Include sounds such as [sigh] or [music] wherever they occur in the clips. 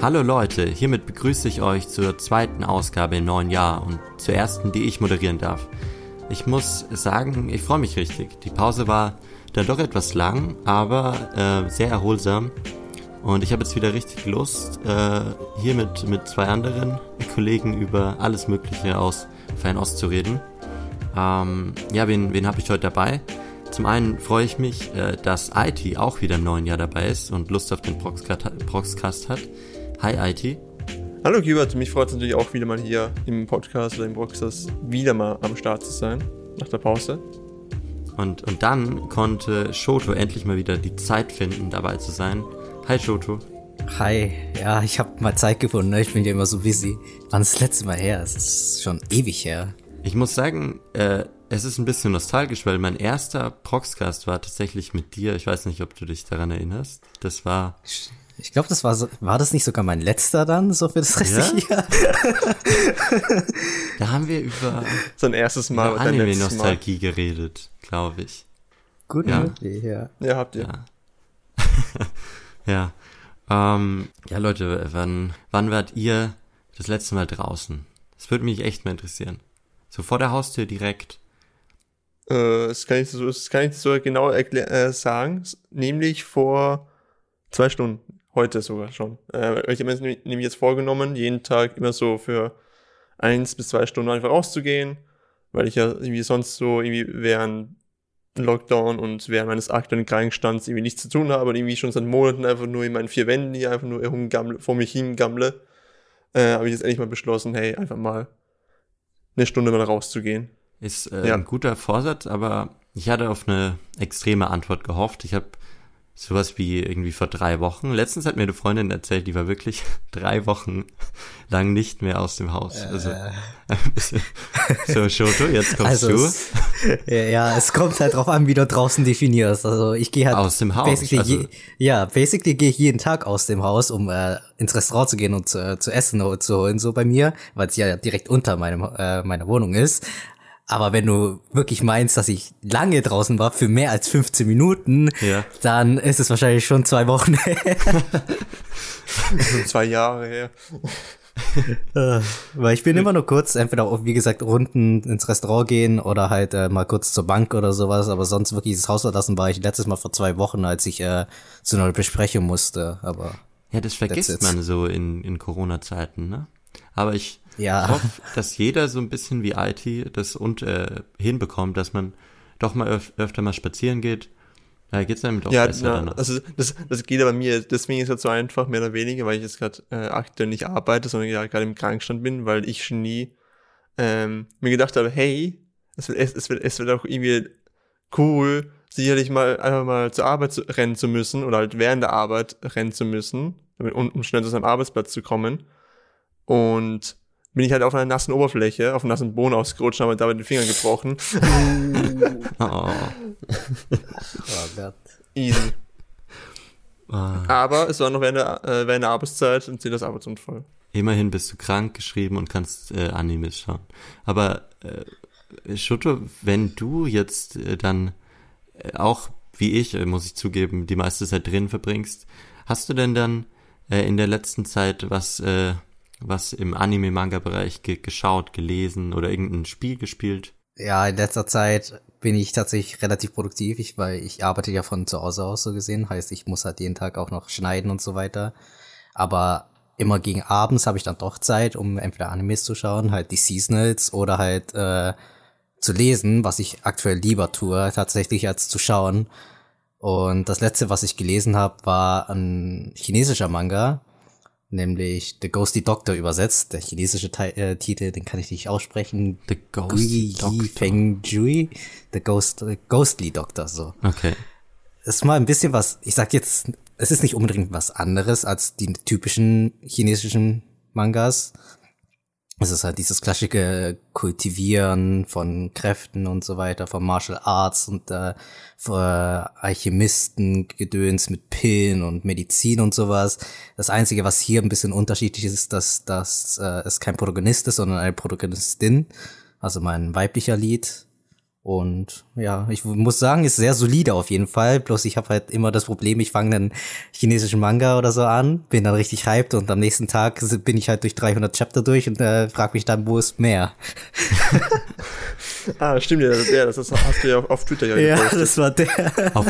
Hallo Leute, hiermit begrüße ich euch zur zweiten Ausgabe im neuen Jahr und zur ersten, die ich moderieren darf. Ich muss sagen, ich freue mich richtig. Die Pause war dann doch etwas lang, aber äh, sehr erholsam. Und ich habe jetzt wieder richtig Lust, äh, hier mit, mit zwei anderen Kollegen über alles Mögliche aus Fernost zu reden. Ähm, ja, wen, wen habe ich heute dabei? Zum einen freue ich mich, äh, dass IT auch wieder im neuen Jahr dabei ist und Lust auf den Proxcast hat. Hi IT. Hallo Gilbert, mich freut es natürlich auch wieder mal hier im Podcast oder im Proxcast wieder mal am Start zu sein, nach der Pause. Und, und dann konnte Shoto endlich mal wieder die Zeit finden, dabei zu sein. Hi Shoto. Hi, ja, ich habe mal Zeit gefunden, ne? ich bin ja immer so busy. Wann ist das letzte Mal her? Es ist schon ewig her. Ich muss sagen, äh, es ist ein bisschen nostalgisch, weil mein erster Proxcast war tatsächlich mit dir. Ich weiß nicht, ob du dich daran erinnerst. Das war ich glaube, das war so, war das nicht sogar mein letzter dann, so für das restliche ja? Jahr? [laughs] da haben wir über so ein erstes Mal über Anime-Nostalgie geredet, glaube ich. Gut, ja. Möglich, ja. Ja, habt ihr. Ja. [laughs] ja. Ähm, ja, Leute, wann, wann wart ihr das letzte Mal draußen? Das würde mich echt mal interessieren. So vor der Haustür direkt. Äh, das kann ich so, das kann ich so genau äh, sagen. Nämlich vor zwei Stunden. Heute sogar schon. Äh, ich habe mir nämlich jetzt vorgenommen, jeden Tag immer so für eins bis zwei Stunden einfach rauszugehen, weil ich ja irgendwie sonst so irgendwie während Lockdown und während meines aktuellen Krankenstands irgendwie nichts zu tun habe und irgendwie schon seit Monaten einfach nur in meinen vier Wänden hier einfach nur herumgammle, vor mich hingammle, äh, habe ich jetzt endlich mal beschlossen, hey, einfach mal eine Stunde mal rauszugehen. Ist äh, ja. ein guter Vorsatz, aber ich hatte auf eine extreme Antwort gehofft. Ich habe sowas wie irgendwie vor drei Wochen. Letztens hat mir eine Freundin erzählt, die war wirklich [laughs] drei Wochen lang nicht mehr aus dem Haus. Also äh. ein [laughs] bisschen so Shoto, jetzt kommst also du. Es, ja, es kommt halt drauf an, wie du draußen definierst. Also ich gehe halt aus dem Haus. Basically also, je, ja, basically gehe ich jeden Tag aus dem Haus, um äh, ins Restaurant zu gehen und äh, zu essen zu holen, so bei mir, weil es ja direkt unter meinem äh, meiner Wohnung ist. Aber wenn du wirklich meinst, dass ich lange draußen war, für mehr als 15 Minuten, ja. dann ist es wahrscheinlich schon zwei Wochen her. [laughs] zwei Jahre her. Äh, weil ich bin immer nur kurz, entweder auch, wie gesagt, Runden ins Restaurant gehen oder halt äh, mal kurz zur Bank oder sowas, aber sonst wirklich das Haus verlassen war ich letztes Mal vor zwei Wochen, als ich äh, zu einer Besprechung musste, aber. Ja, das vergisst man so in, in Corona-Zeiten, ne? Aber ich, ja. Ich hoffe, dass jeder so ein bisschen wie IT das und äh, hinbekommt, dass man doch mal öf öfter mal spazieren geht. Da geht's damit auch ja, besser. Ja, also das, das geht aber mir, deswegen ist es halt so einfach, mehr oder weniger, weil ich jetzt gerade äh, aktuell nicht arbeite, sondern ja gerade im Krankenstand bin, weil ich schon nie ähm, mir gedacht habe, hey, es wird, es, wird, es wird auch irgendwie cool, sicherlich mal einfach mal zur Arbeit zu, rennen zu müssen oder halt während der Arbeit rennen zu müssen, um, um schnell zu seinem Arbeitsplatz zu kommen. Und bin ich halt auf einer nassen Oberfläche, auf einem nassen Boden ausgerutscht und habe dabei den Finger gebrochen. oh. [laughs] oh Gott. Easy. Ah. Aber es war noch während der, äh, während der Arbeitszeit und zählt das Arbeitsunfall. Immerhin bist du krank geschrieben und kannst äh, Animes schauen. Aber äh, Schutto, wenn du jetzt äh, dann äh, auch wie ich, äh, muss ich zugeben, die meiste Zeit drin verbringst, hast du denn dann äh, in der letzten Zeit was äh, was im Anime-Manga-Bereich ge geschaut, gelesen oder irgendein Spiel gespielt? Ja, in letzter Zeit bin ich tatsächlich relativ produktiv, ich, weil ich arbeite ja von zu Hause aus so gesehen, heißt ich muss halt jeden Tag auch noch schneiden und so weiter. Aber immer gegen abends habe ich dann doch Zeit, um entweder Animes zu schauen, halt die Seasonals oder halt äh, zu lesen, was ich aktuell lieber tue, tatsächlich als zu schauen. Und das letzte, was ich gelesen habe, war ein chinesischer Manga, nämlich The Ghostly Doctor übersetzt. Der chinesische Te äh, Titel, den kann ich nicht aussprechen. The Ghostly Doctor. Feng Jui. The Ghost, äh, Ghostly Doctor, so. Okay. Das ist mal ein bisschen was, ich sag jetzt, es ist nicht unbedingt was anderes als die typischen chinesischen Mangas, es ist halt dieses klassische Kultivieren von Kräften und so weiter, von Martial Arts und äh, Alchemisten, Gedöns mit Pillen und Medizin und sowas. Das Einzige, was hier ein bisschen unterschiedlich ist, ist, dass, dass äh, es kein Protagonist ist, sondern eine Protagonistin, also mein weiblicher Lied. Und ja, ich muss sagen, ist sehr solide auf jeden Fall. Bloß ich habe halt immer das Problem, ich fange einen chinesischen Manga oder so an, bin dann richtig hyped und am nächsten Tag bin ich halt durch 300 Chapter durch und äh, frag mich dann, wo ist mehr? [laughs] ah, stimmt ja, das, ja, das hast du ja auf, auf Twitter ja gepostet. Ja, das war der. Auf,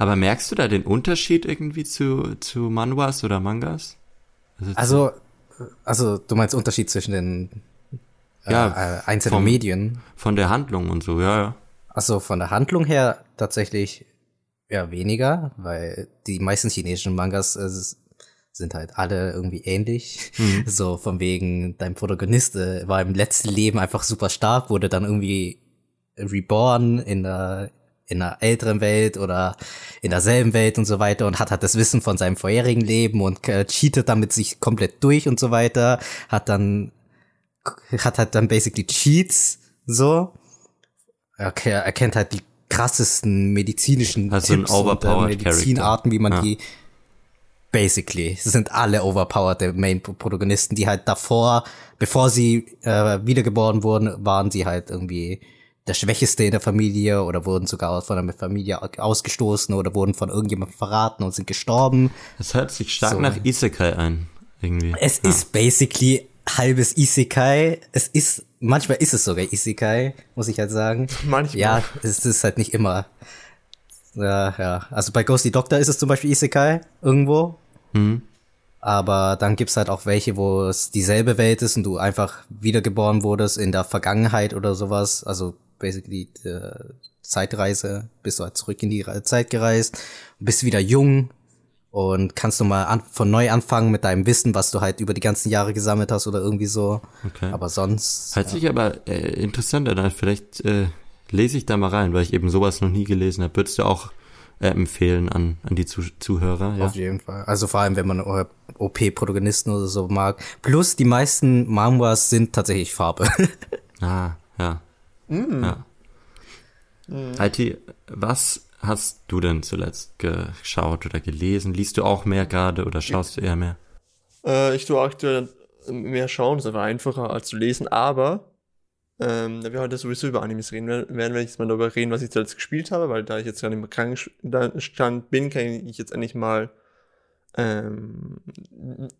aber merkst du da den Unterschied irgendwie zu, zu Manhwas oder Mangas? Also, also, also du meinst Unterschied zwischen den ja, äh, einzelnen vom, Medien. Von der Handlung und so, ja, ja. Also von der Handlung her tatsächlich ja weniger, weil die meisten chinesischen Mangas äh, sind halt alle irgendwie ähnlich. Mhm. [laughs] So von wegen, dein Protagonist äh, war im letzten Leben einfach super stark, wurde dann irgendwie reborn in der in einer älteren Welt oder in derselben Welt und so weiter und hat halt das Wissen von seinem vorherigen Leben und äh, cheatet damit sich komplett durch und so weiter, hat dann hat halt dann basically Cheats, so. Er, er kennt halt die krassesten medizinischen also Tipps und äh, Medizinarten, wie man ja. die basically. Sie sind alle overpowered, der Main-Protagonisten, die halt davor, bevor sie äh, wiedergeboren wurden, waren sie halt irgendwie der Schwächeste in der Familie oder wurden sogar von der Familie ausgestoßen oder wurden von irgendjemandem verraten und sind gestorben. Das hört sich stark so. nach Isekai ein, irgendwie. Es ja. ist basically halbes Isekai. Es ist, manchmal ist es sogar Isekai, muss ich halt sagen. Manchmal. Ja, es ist halt nicht immer. Ja, ja. Also bei Ghosty Doctor ist es zum Beispiel Isekai irgendwo. Mhm. Aber dann gibt's halt auch welche, wo es dieselbe Welt ist und du einfach wiedergeboren wurdest in der Vergangenheit oder sowas. Also basically äh, Zeitreise, bist du halt zurück in die Zeit gereist, bist wieder jung, und kannst du mal an, von neu anfangen mit deinem Wissen, was du halt über die ganzen Jahre gesammelt hast oder irgendwie so. Okay. Aber sonst. Hört ja. sich aber äh, interessant an. vielleicht äh, lese ich da mal rein, weil ich eben sowas noch nie gelesen habe. Würdest du auch äh, empfehlen an, an die Zuh Zuhörer? Ja? Auf jeden Fall. Also vor allem, wenn man OP-Protagonisten oder so mag. Plus die meisten Mangas sind tatsächlich Farbe. [laughs] ah, ja. Mm. Ja. Mm. IT, was hast du denn zuletzt geschaut oder gelesen? Liest du auch mehr gerade oder schaust du eher mehr? Äh, ich tue aktuell mehr schauen, ist einfach einfacher als zu lesen, aber ähm, da wir heute sowieso über Animes reden werden, werden wir jetzt mal darüber reden, was ich zuletzt gespielt habe, weil da ich jetzt gerade im Krankenstand bin, kann ich jetzt endlich mal ähm,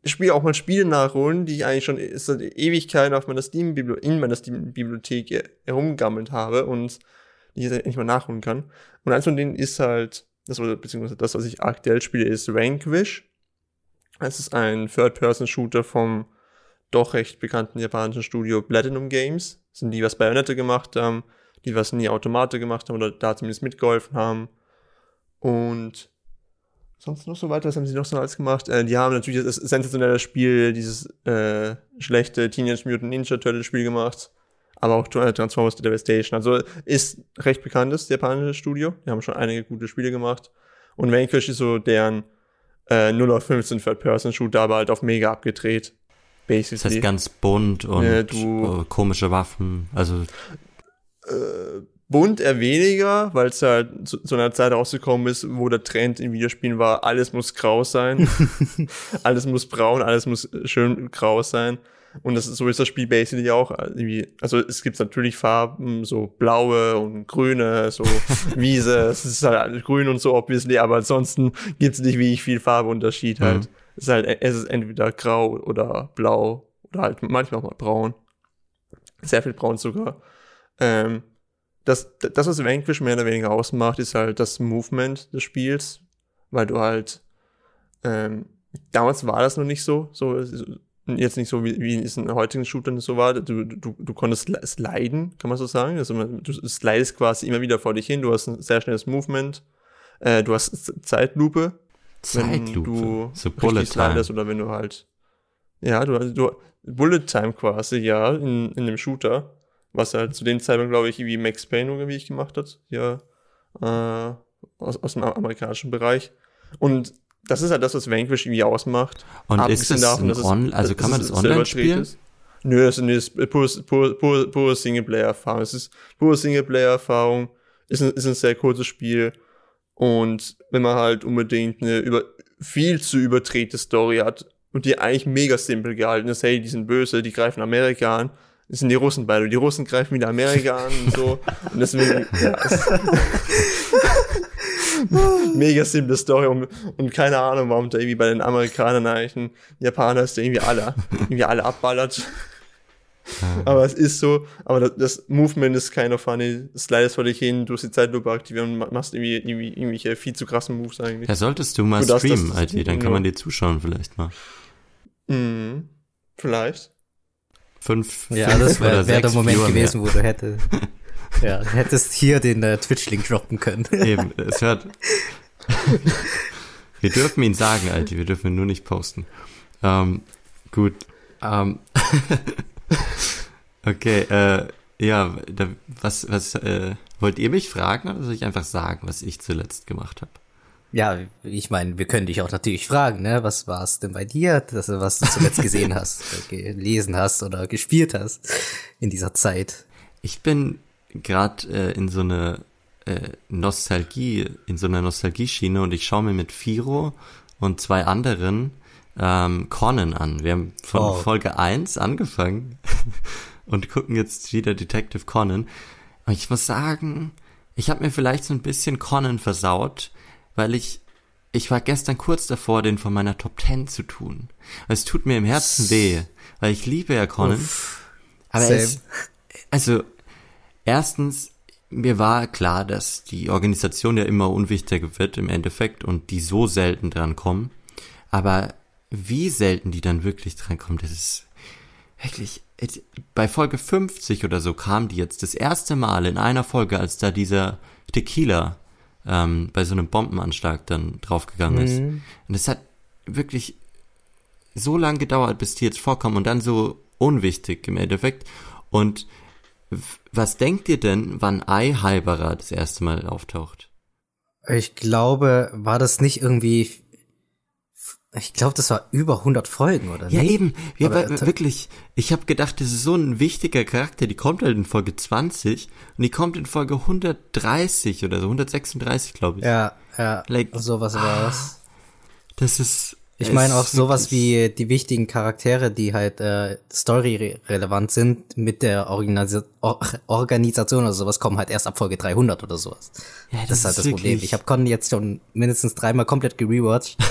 Spiele auch mal Spiele nachholen, die ich eigentlich schon seit Ewigkeiten auf meiner Steam in meiner Steam-Bibliothek herumgammelt habe und die ich endlich mal nachholen kann. Und eins von denen ist halt, das, beziehungsweise das, was ich aktuell spiele, ist Vanquish. Es ist ein Third-Person-Shooter vom doch recht bekannten japanischen Studio Platinum Games. Das sind die, was Bayonetta gemacht haben, die, was nie Automate gemacht haben oder da zumindest mitgeholfen haben. Und sonst noch so weiter, was haben sie noch so alles gemacht? Äh, die haben natürlich das sensationelle Spiel, dieses äh, schlechte Teenage Mutant Ninja Turtle Spiel gemacht aber auch Transformers The Devastation. Also ist recht bekanntes japanisches Studio. Die haben schon einige gute Spiele gemacht. Und Vanquish ist so deren äh, 0 auf 15 Third-Person-Shooter, aber halt auf mega abgedreht. Basically. Das heißt ganz bunt und äh, du, komische Waffen. Also. Äh, bunt eher weniger, weil es halt zu, zu, einer Zeit rausgekommen ist, wo der Trend in Videospielen war, alles muss grau sein. [laughs] alles muss braun, alles muss schön grau sein. Und das so ist das Spiel basically auch irgendwie, also es gibt natürlich Farben, so blaue und grüne, so [laughs] Wiese, es ist halt grün und so obviously, aber ansonsten gibt es nicht wirklich viel Farbunterschied halt. Mhm. Es ist halt, es ist entweder grau oder blau oder halt manchmal auch mal braun. Sehr viel braun sogar. Ähm, das, das, was Vanquish mehr oder weniger ausmacht, ist halt das Movement des Spiels, weil du halt, ähm, damals war das noch nicht so, so jetzt nicht so, wie, wie es in heutigen Shootern so war. Du, du, du konntest sliden, kann man so sagen. Also du slidest quasi immer wieder vor dich hin. Du hast ein sehr schnelles Movement. Äh, du hast Zeitlupe. Zeitlupe? Wenn du so Bullet slidest oder wenn du halt, ja, du, du Bullet Time quasi, ja, in, in dem Shooter. Was halt zu dem Zeitpunkt, glaube ich, wie Max Payne irgendwie ich gemacht hat. Ja, äh, aus, aus dem amerikanischen Bereich. Und das ist halt das, was Vanquish irgendwie ausmacht. Und ist das davon, dass on, also kann man das online spielen? Ist. Nö, das ist pure, pure, pure, pure Singleplayer-Erfahrung. Es ist pure Singleplayer-Erfahrung. Ist ein, ist ein sehr kurzes Spiel. Und wenn man halt unbedingt eine über, viel zu überdrehte Story hat und die eigentlich mega simpel gehalten ist, hey, die sind böse, die greifen Amerika an, Das sind die Russen beide. Die Russen greifen wieder Amerika an und so. [laughs] Und deswegen, ja, es- [laughs] [laughs] mega simple Story und, und keine Ahnung, warum da irgendwie bei den Amerikanern eigentlich ein Japaner ist, der irgendwie alle, irgendwie alle abballert. [laughs] Aber es ist so, aber das, das Movement ist kind of funny. Slidest vor dich hin, du hast die Zeitlupe aktivieren und ma- machst irgendwie, irgendwie irgendwelche viel zu krassen Moves eigentlich. Ja, solltest du mal das- streamen, das- Alter, dann kann man dir zuschauen vielleicht mal. Mhm. Vielleicht. Fünf, Ja, fünf das oder wäre wär der sechs Moment Viewer mehr. gewesen, wo du hättest, [laughs] ja, du hättest hier den äh, Twitch-Link droppen können. Eben, es hört. [laughs] wir dürfen ihn sagen, Alter, wir dürfen ihn nur nicht posten. Ähm, gut. Ähm, [laughs] okay, äh, ja, da, was, was, äh, wollt ihr mich fragen oder soll ich einfach sagen, was ich zuletzt gemacht habe? Ja, ich meine, wir können dich auch natürlich fragen, ne? Was war es denn bei dir, das, was du zuletzt gesehen hast, [laughs] gelesen hast oder gespielt hast in dieser Zeit? Ich bin gerade äh, in so eine äh, Nostalgie, in so einer Nostalgieschiene und ich schaue mir mit Firo und zwei anderen ähm, Conan an. Wir haben von Oh. Folge 1 angefangen [laughs] und gucken jetzt wieder Detective Conan. Und ich muss sagen, ich habe mir vielleicht so ein bisschen Conan versaut, weil ich ich war gestern kurz davor, den von meiner Top 10 zu tun. Es tut mir im Herzen weh, weil ich liebe ja Conan. Aber Same. es, also, erstens, mir war klar, dass die Organisation ja immer unwichtiger wird im Endeffekt und die so selten dran kommen. Aber wie selten die dann wirklich dran kommen, das ist wirklich, bei Folge 50 oder so kam die jetzt das erste Mal in einer Folge, als da dieser Tequila ähm, bei so einem Bombenanschlag dann draufgegangen ist. Und es hat wirklich so lang gedauert, bis die jetzt vorkommen und dann so unwichtig im Endeffekt. Und was denkt ihr denn, wann Ei Halberer das erste Mal auftaucht? Ich glaube, war das nicht irgendwie, ich glaube, das war über 100 Folgen, oder Ja, nicht? eben. Ja, aber wirklich. Ich habe gedacht, das ist so ein wichtiger Charakter. Die kommt halt in Folge 20 und die kommt in Folge 130 oder so, 136, glaube ich. Ja, ja, Like- sowas war es. Das ist. Ich meine auch sowas wie die wichtigen Charaktere, die halt äh, story-relevant sind mit der Organisa Or Organisation oder sowas, kommen halt erst ab Folge 300 oder sowas. Ja, das, ist halt das Problem. wirklich- Ich habe Con jetzt schon mindestens dreimal komplett gerewatcht. [laughs]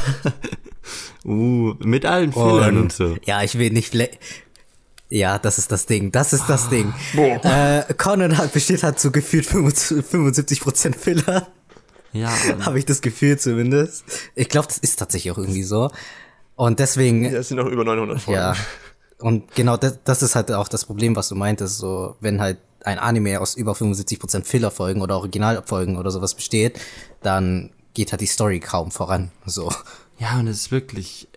Uh, mit allen Fillern und, so. Ja, ich will nicht Ja, das ist das Ding. Das ist Ah. das Ding. Äh, Conan hat, besteht halt so gefühlt 75% Filler. Ja, [laughs] Habe ich das Gefühl zumindest. Ich glaube, das ist tatsächlich auch irgendwie so. Und deswegen, Ja, es sind noch über 900 Folgen. Ja. Und genau das, das ist halt auch das Problem, was du meintest, so, wenn halt ein Anime aus über 75% Filler-Folgen oder Originalfolgen oder sowas besteht, dann geht halt die Story kaum voran, so. Ja, und es ist wirklich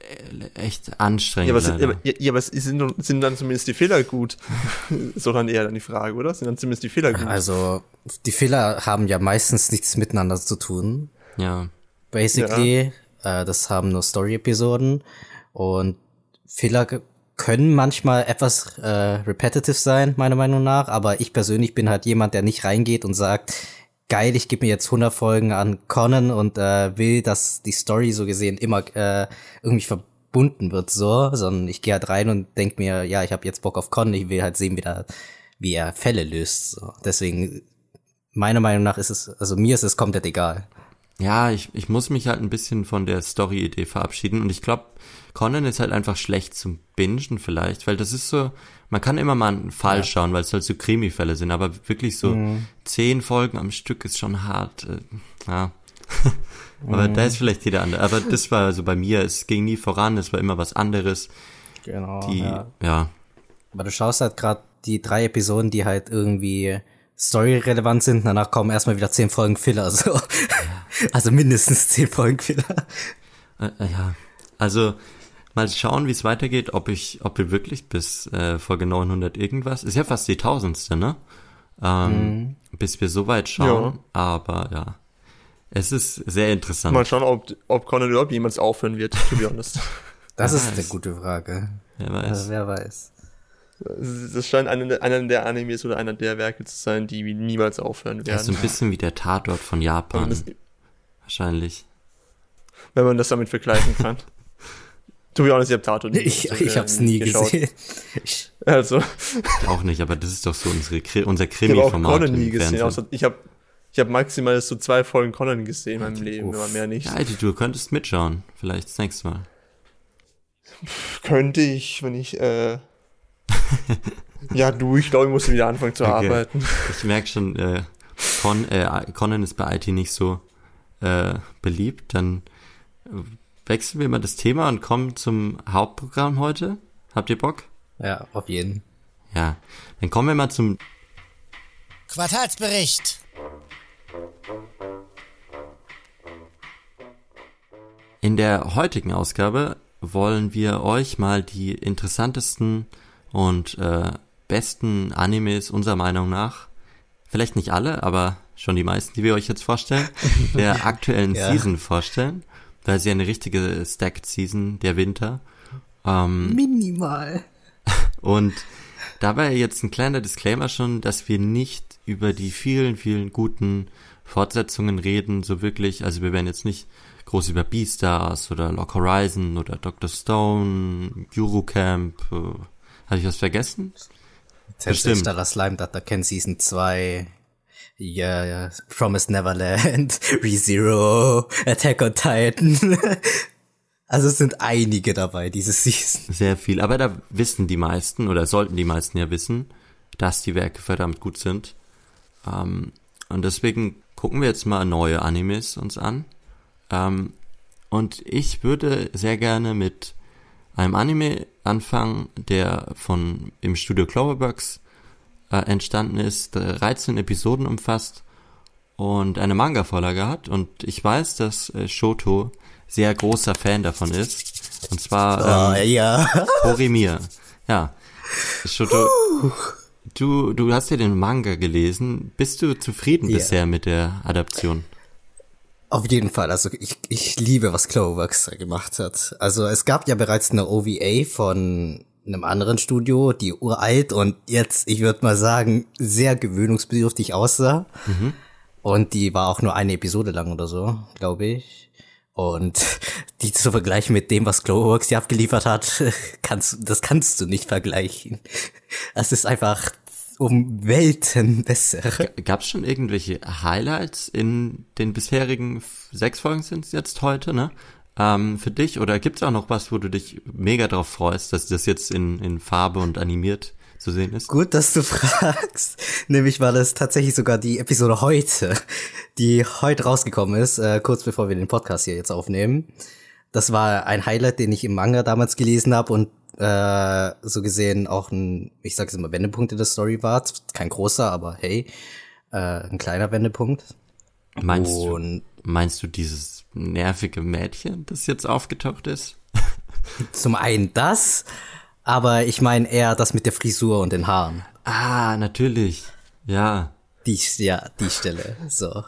äh, echt anstrengend. Ja, aber, sind, ja, ja, aber sind, sind dann zumindest die Fehler gut? [laughs] so dann eher dann die Frage, oder? Sind dann zumindest die Fehler gut? Also, die Filler haben ja meistens nichts miteinander zu tun, ja. basically. Äh, das haben nur Story-Episoden und Filler ge- können manchmal etwas äh, repetitive sein, meiner Meinung nach, aber ich persönlich bin halt jemand, der nicht reingeht und sagt, geil, ich gebe mir jetzt 100 Folgen an Conan und äh, will, dass die Story so gesehen immer äh, irgendwie verbunden wird, so, sondern ich gehe halt rein und denk mir, ja, ich habe jetzt Bock auf Conan, ich will halt sehen, wie, der, wie er Fälle löst. So. Deswegen, meiner Meinung nach ist es, also mir ist es komplett egal. Ja, ich, ich muss mich halt ein bisschen von der Story-Idee verabschieden und ich glaube, Conan ist halt einfach schlecht zum Bingen vielleicht, weil das ist so, man kann immer mal einen Fall schauen, weil es halt so Krimi-Fälle sind, aber wirklich so zehn Folgen am Stück ist schon hart. Äh, ja. [laughs] aber da ist vielleicht jeder andere. Aber das war so bei mir, es ging nie voran, es war immer was anderes. Genau. Die, ja. ja. Aber du schaust halt gerade die drei Episoden, die halt irgendwie story-relevant sind, danach kommen erstmal wieder zehn Folgen Filler, [laughs] so. Also mindestens zehn Folgen Filler. Äh, äh, ja, also mal schauen, wie es weitergeht, ob ich, ob wir wirklich bis äh, Folge 900 irgendwas, ist ja fast die tausendste, ne? Ähm, Bis wir so weit schauen, aber ja, es ist sehr interessant. Mal schauen, ob, ob Conan überhaupt jemals aufhören wird, to be honest. [laughs] Das Wer ist weiß. eine gute Frage. Wer Also, weiß. wer weiß. Das scheint einer, der- einer der Animes oder einer der Werke zu sein, die niemals aufhören Ja, so werden. ein bisschen wie der Tatort von Japan, das, wahrscheinlich. wenn man das damit vergleichen kann. [laughs] To be honest, ich hab Tato nie Ich, ich hab's nie geschaut. gesehen. Ich, Also, auch nicht, aber das ist doch so unsere, unser ich habe auch Krimi-Format Conan nie gesehen. Außer, ich habe ich hab maximal so zwei Folgen Conan gesehen in meinem Leben, Uff. aber mehr nicht. Ja, Alter, du könntest mitschauen. Vielleicht das nächste Mal. Könnte ich, wenn ich, äh, [laughs] ja, du, ich glaube, ich muss wieder anfangen zu Okay. arbeiten. Ich merke schon, äh, Con, äh, Conan ist bei IT nicht so äh, beliebt. Dann wechseln wir mal das Thema und kommen zum Hauptprogramm heute. Habt ihr Bock? ja, auf jeden. Ja. Dann kommen wir mal zum Quartalsbericht. In der heutigen Ausgabe wollen wir euch mal die interessantesten und äh, besten Animes unserer Meinung nach, vielleicht nicht alle, aber schon die meisten, die wir euch jetzt vorstellen, [laughs] der aktuellen Ja. Season vorstellen, weil sie eine richtige Stacked Season der Winter. Ähm, Minimal. [laughs] und dabei jetzt ein kleiner Disclaimer schon, dass wir nicht über die vielen, vielen guten Fortsetzungen reden, so wirklich. Also wir werden jetzt nicht groß über Beastars oder Lock Horizon oder Dr. Stone, Eurocamp. Äh, Hatte ich was vergessen? Bestimmt. Stellar Slime Data Ken Season 2. Ja, ja, Promised Neverland, [laughs] ReZero, Attack on Titan. [laughs] also es sind einige dabei, diese Season. Sehr viel. Aber da wissen die meisten oder sollten die meisten ja wissen, dass die Werke verdammt gut sind. Ähm, und deswegen gucken wir jetzt mal neue Animes uns an. Ähm, und ich würde sehr gerne mit einem Anime anfangen, der von im Studio Cloverworks äh, entstanden ist, 13 Episoden umfasst und eine Manga-Vorlage hat. Und ich weiß, dass äh, Shoto sehr großer Fan davon ist. Und zwar ähm, Oh, ja. [laughs] Horimiya. Ja. Shoto, du, du hast ja den Manga gelesen. Bist du zufrieden Ja. bisher mit der Adaption? Auf jeden Fall, also ich, ich liebe, was Cloverworks gemacht hat. Also es gab ja bereits eine OVA von einem anderen Studio, die uralt und jetzt, ich würde mal sagen, sehr gewöhnungsbedürftig aussah. Und die war auch nur eine Episode lang oder so, glaube ich. Und die zu vergleichen mit dem, was Cloverworks hier abgeliefert hat, [laughs] kannst, das kannst du nicht vergleichen. Es ist einfach um Welten besser. Gab es schon irgendwelche Highlights in den bisherigen sechs Folgen sind es jetzt heute, ne? Ähm, für dich oder gibt's auch noch was, wo du dich mega drauf freust, dass das jetzt in, in Farbe und animiert zu sehen ist? Gut, dass du [laughs] fragst. Nämlich war das tatsächlich sogar die Episode heute, die heute rausgekommen ist, äh, kurz bevor wir den Podcast hier jetzt aufnehmen. Das war ein Highlight, den ich im Manga damals gelesen habe und äh, so gesehen auch ein, ich sage es immer, Wendepunkt in der Story war. Kein großer, aber hey, äh, ein kleiner Wendepunkt. Meinst und du, meinst du dieses nervige Mädchen, das jetzt aufgetaucht ist? [laughs] zum einen das, aber ich meine eher das mit der Frisur und den Haaren. Ah, natürlich. Ja. Die, ja, die Stelle. So.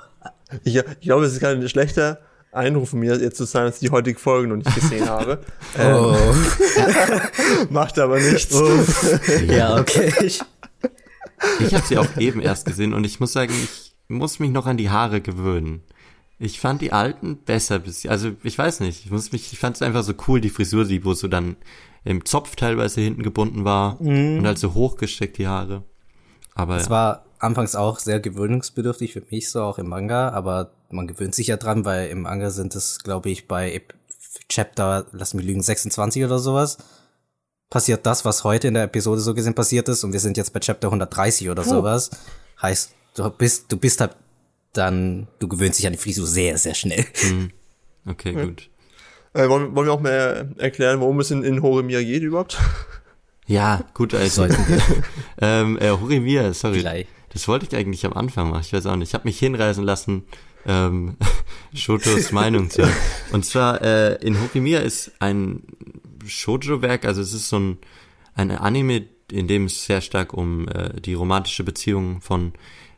Ich, ich glaube, es ist kein schlechter Einruf von mir, jetzt zu sagen, dass ich die heutige Folge noch nicht gesehen habe. [laughs] Ähm, Oh. [laughs] macht aber nichts. ja, okay. Ich habe sie auch eben erst gesehen und ich muss sagen, ich muss mich noch an die Haare gewöhnen. Ich fand die alten besser bis, also ich weiß nicht, ich muss mich, ich fand es einfach so cool, die Frisur, die wo so dann im Zopf teilweise hinten gebunden war und halt so hochgesteckt die Haare. Aber Es ja. war anfangs auch sehr gewöhnungsbedürftig für mich, so auch im Manga, aber man gewöhnt sich ja dran, weil im Manga sind es, glaube ich, bei Chapter, lass mich lügen, 26 oder sowas, passiert das, was heute in der Episode so gesehen passiert ist und wir sind jetzt bei Chapter 130 oder sowas. Heißt, du bist, du bist halt dann, du gewöhnst dich an die Frisur sehr, sehr schnell. okay, gut. Äh, wollen, wollen wir auch mal erklären, worum es in, in Horimiya geht überhaupt? Ja, gut, also. Sollten wir [laughs] ähm, äh, Horimiya, sorry. vielleicht. Das wollte ich eigentlich am Anfang machen. Ich weiß auch nicht. Ich habe mich hinreißen lassen, ähm, [laughs] Shotos Meinung zu hören. Und zwar, äh, in Horimiya ist ein Shoujo-Werk, also es ist so ein, ein Anime, in dem es sehr stark um äh, die romantische Beziehung von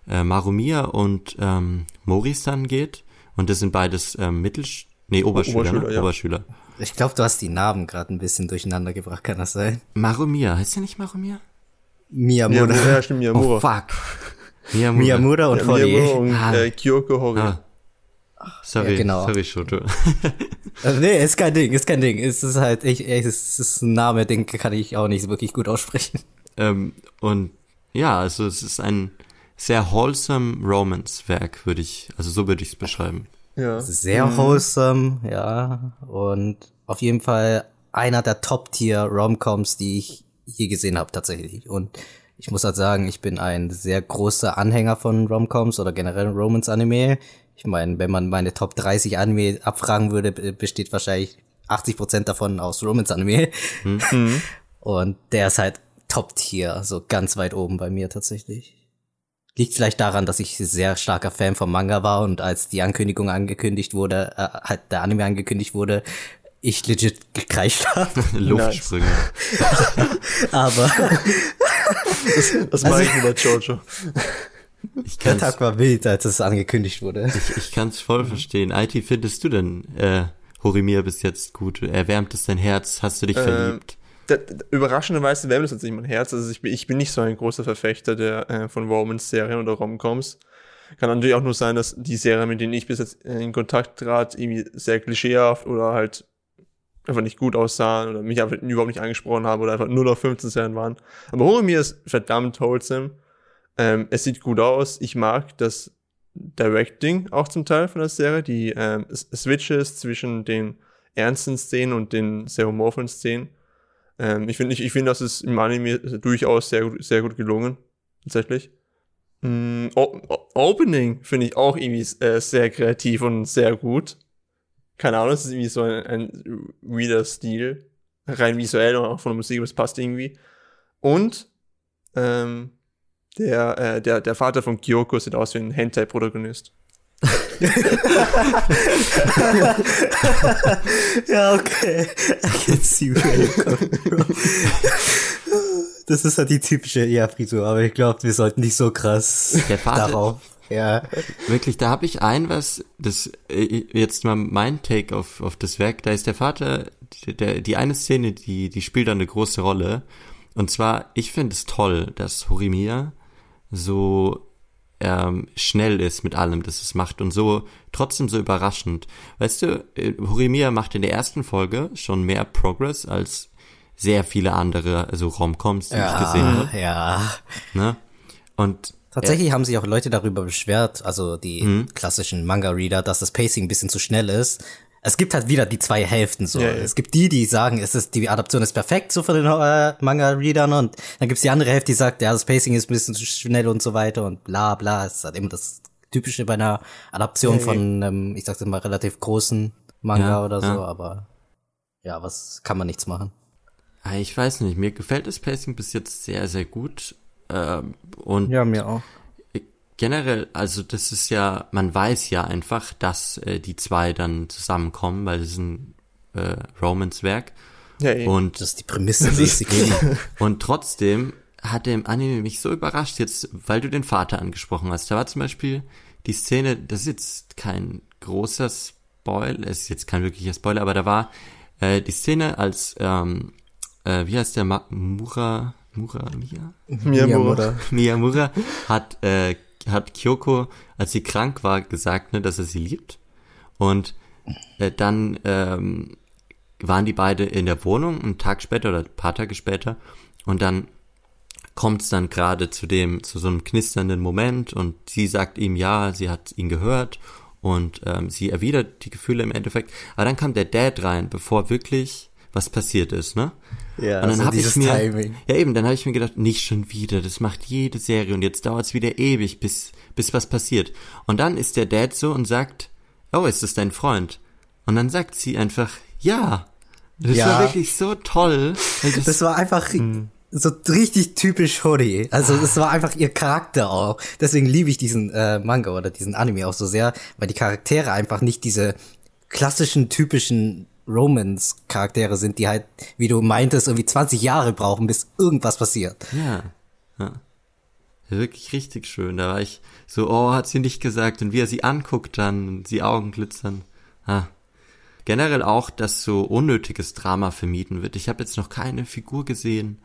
äh, Marumiya und ähm, Moristan geht. Und das sind beides ähm, Mittel... Nee, Oberschüler, Oberschüler, ne? ja. Oberschüler. Ich glaube, du hast die Namen gerade ein bisschen durcheinander gebracht, kann das sein? Marumiya, heißt der nicht Marumiya? Miyamura. Miyamura, ja, stimmt, Miyamura. Oh, fuck. Miyamura. Miyamura und Ja, Hori. Miyamura und Ah. äh, Kyoko Hori. Ah, Sorry, Ja, genau. sorry, Shoto. Also, nee, ist kein Ding, ist kein Ding. Es ist halt, ich, es ist ein Name, den kann ich auch nicht wirklich gut aussprechen. ähm, und ja, also es ist ein sehr wholesome Romance-Werk, würde ich, also so würde ich es beschreiben. Ja. Sehr wholesome, ja. Und auf jeden Fall einer der Top-Tier-Romcoms, die ich je gesehen habe, tatsächlich. Und ich muss halt sagen, ich bin ein sehr großer Anhänger von Romcoms oder generell Romance-Anime. Ich meine, wenn man meine Top 30 Anime abfragen würde, be- besteht wahrscheinlich 80% davon aus Romance-Anime. [laughs] Und der ist halt Top-Tier, so ganz weit oben bei mir tatsächlich. Liegt vielleicht daran, dass ich sehr starker Fan vom Manga war und als die Ankündigung angekündigt wurde, äh, halt der Anime angekündigt wurde, ich legit gekreischt [laughs] habe. Luftsprünge. [laughs] Aber [laughs] Das mache ich mit der Jojo. Ich der kann's, Tag war wild, als es angekündigt wurde. ich, ich kann's voll verstehen. IT, findest du denn äh, Horimir bis jetzt gut? Erwärmt es dein Herz? Hast du dich Ähm, verliebt? Da, da, überraschenderweise wärmt es jetzt nicht mein Herz. Also ich bin, ich bin nicht so ein großer Verfechter der äh, von Romance-Serien oder Romcoms. Kann natürlich auch nur sein, dass die Serien, mit denen ich bis jetzt in Kontakt trat, irgendwie sehr klischeehaft oder halt einfach nicht gut aussahen oder mich einfach überhaupt nicht angesprochen haben oder einfach nur noch 15 Serien waren. Aber Horemir ist verdammt wholesome. Ähm, es sieht gut aus. Ich mag das Directing auch zum Teil von der Serie, die ähm, Switches zwischen den ernsten Szenen und den sehr humorvollen Szenen. Ähm, ich finde, ich, ich finde, das ist im Anime durchaus sehr gut, sehr gut gelungen. Tatsächlich. Mm, o Opening finde ich auch irgendwie äh, sehr kreativ und sehr gut. Keine Ahnung, es ist irgendwie so ein, ein weirder Stil. Rein visuell und auch von der Musik, es passt irgendwie. Und ähm, der, äh, der, der Vater von Kyoko sieht aus wie ein Hentai-Protagonist. [laughs] ja, okay. I can see where you're coming from. Das ist halt die typische Ja-Frisur, aber ich glaube, wir sollten nicht so krass Der Vater- darauf. Ja. Wirklich, da habe ich ein was, das äh, jetzt mal mein Take auf, auf das Werk, da ist der Vater, die, der, die eine Szene, die, die spielt da eine große Rolle. Und zwar, ich finde es toll, dass Horimir so ähm, schnell ist mit allem, das es macht und so trotzdem so überraschend. Weißt du, äh, Horimir macht in der ersten Folge schon mehr Progress als sehr viele andere, also Romcoms, die ich gesehen habe. ja. Ne? Und Tatsächlich haben sich auch Leute darüber beschwert, also die klassischen Manga-Reader, dass das Pacing ein bisschen zu schnell ist. Es gibt halt wieder die zwei Hälften so. Ja, ja. Es gibt die, die sagen, es ist, die Adaption ist perfekt so von den äh, Manga-Readern und dann gibt's die andere Hälfte, die sagt, ja, das Pacing ist ein bisschen zu schnell und so weiter und bla bla. Es ist halt immer das Typische bei einer Adaption Ja, ja. von, ähm, ich sag's immer, relativ großen Manga Ja, oder so, ja. aber ja, was kann man nichts machen. Ah, Ich weiß nicht, mir gefällt das Pacing bis jetzt sehr, sehr gut. Ähm, und mir auch. Generell, also das ist ja, man weiß ja einfach, dass äh, die zwei dann zusammenkommen, weil das ist ein äh, Romance-Werk. Ja, eh. Und, Das ist die Prämisse basically. [laughs] und trotzdem hat der im Anime mich so überrascht, jetzt, weil du den Vater angesprochen hast. Da war zum Beispiel die Szene, das ist jetzt kein großer Spoiler, es ist jetzt kein wirklicher Spoiler, aber da war äh, die Szene, als, ähm, äh, wie heißt der, Ma Mura, Mura, Mia? Miyamura. Miyamura hat, äh, hat Kyoko, als sie krank war, gesagt, ne, dass er sie liebt. Und äh, dann ähm, waren die beide in der Wohnung, einen Tag später oder ein paar Tage später. Und dann kommt es dann gerade zu dem, zu so einem knisternden Moment und sie sagt ihm, ja, sie hat ihn gehört und ähm, sie erwidert die Gefühle im Endeffekt. Aber dann kam der Dad rein, bevor wirklich was passiert ist, ne? Ja, und dann so habe ich mir, Timing. ja eben, dann habe ich mir gedacht, nicht schon wieder, das macht jede Serie und jetzt dauert es wieder ewig, bis bis was passiert. Und dann ist der Dad so und sagt, oh, ist das dein Freund? Und dann sagt sie einfach, ja. Das Ja. war wirklich so toll. weil Das, Das war einfach so richtig typisch Hori. Also das war einfach ihr Charakter auch. Deswegen liebe ich diesen äh, Manga oder diesen Anime auch so sehr, weil die Charaktere einfach nicht diese klassischen, typischen Romance-Charaktere sind, die halt, wie du meintest, irgendwie 20 Jahre brauchen, bis irgendwas passiert. ja, ja. Wirklich richtig schön. Da war ich so, oh, hat sie nicht gesagt. Und wie er sie anguckt dann, die Augen glitzern. Ah. Generell auch, dass so unnötiges Drama vermieden wird. Ich habe jetzt noch keine Figur gesehen,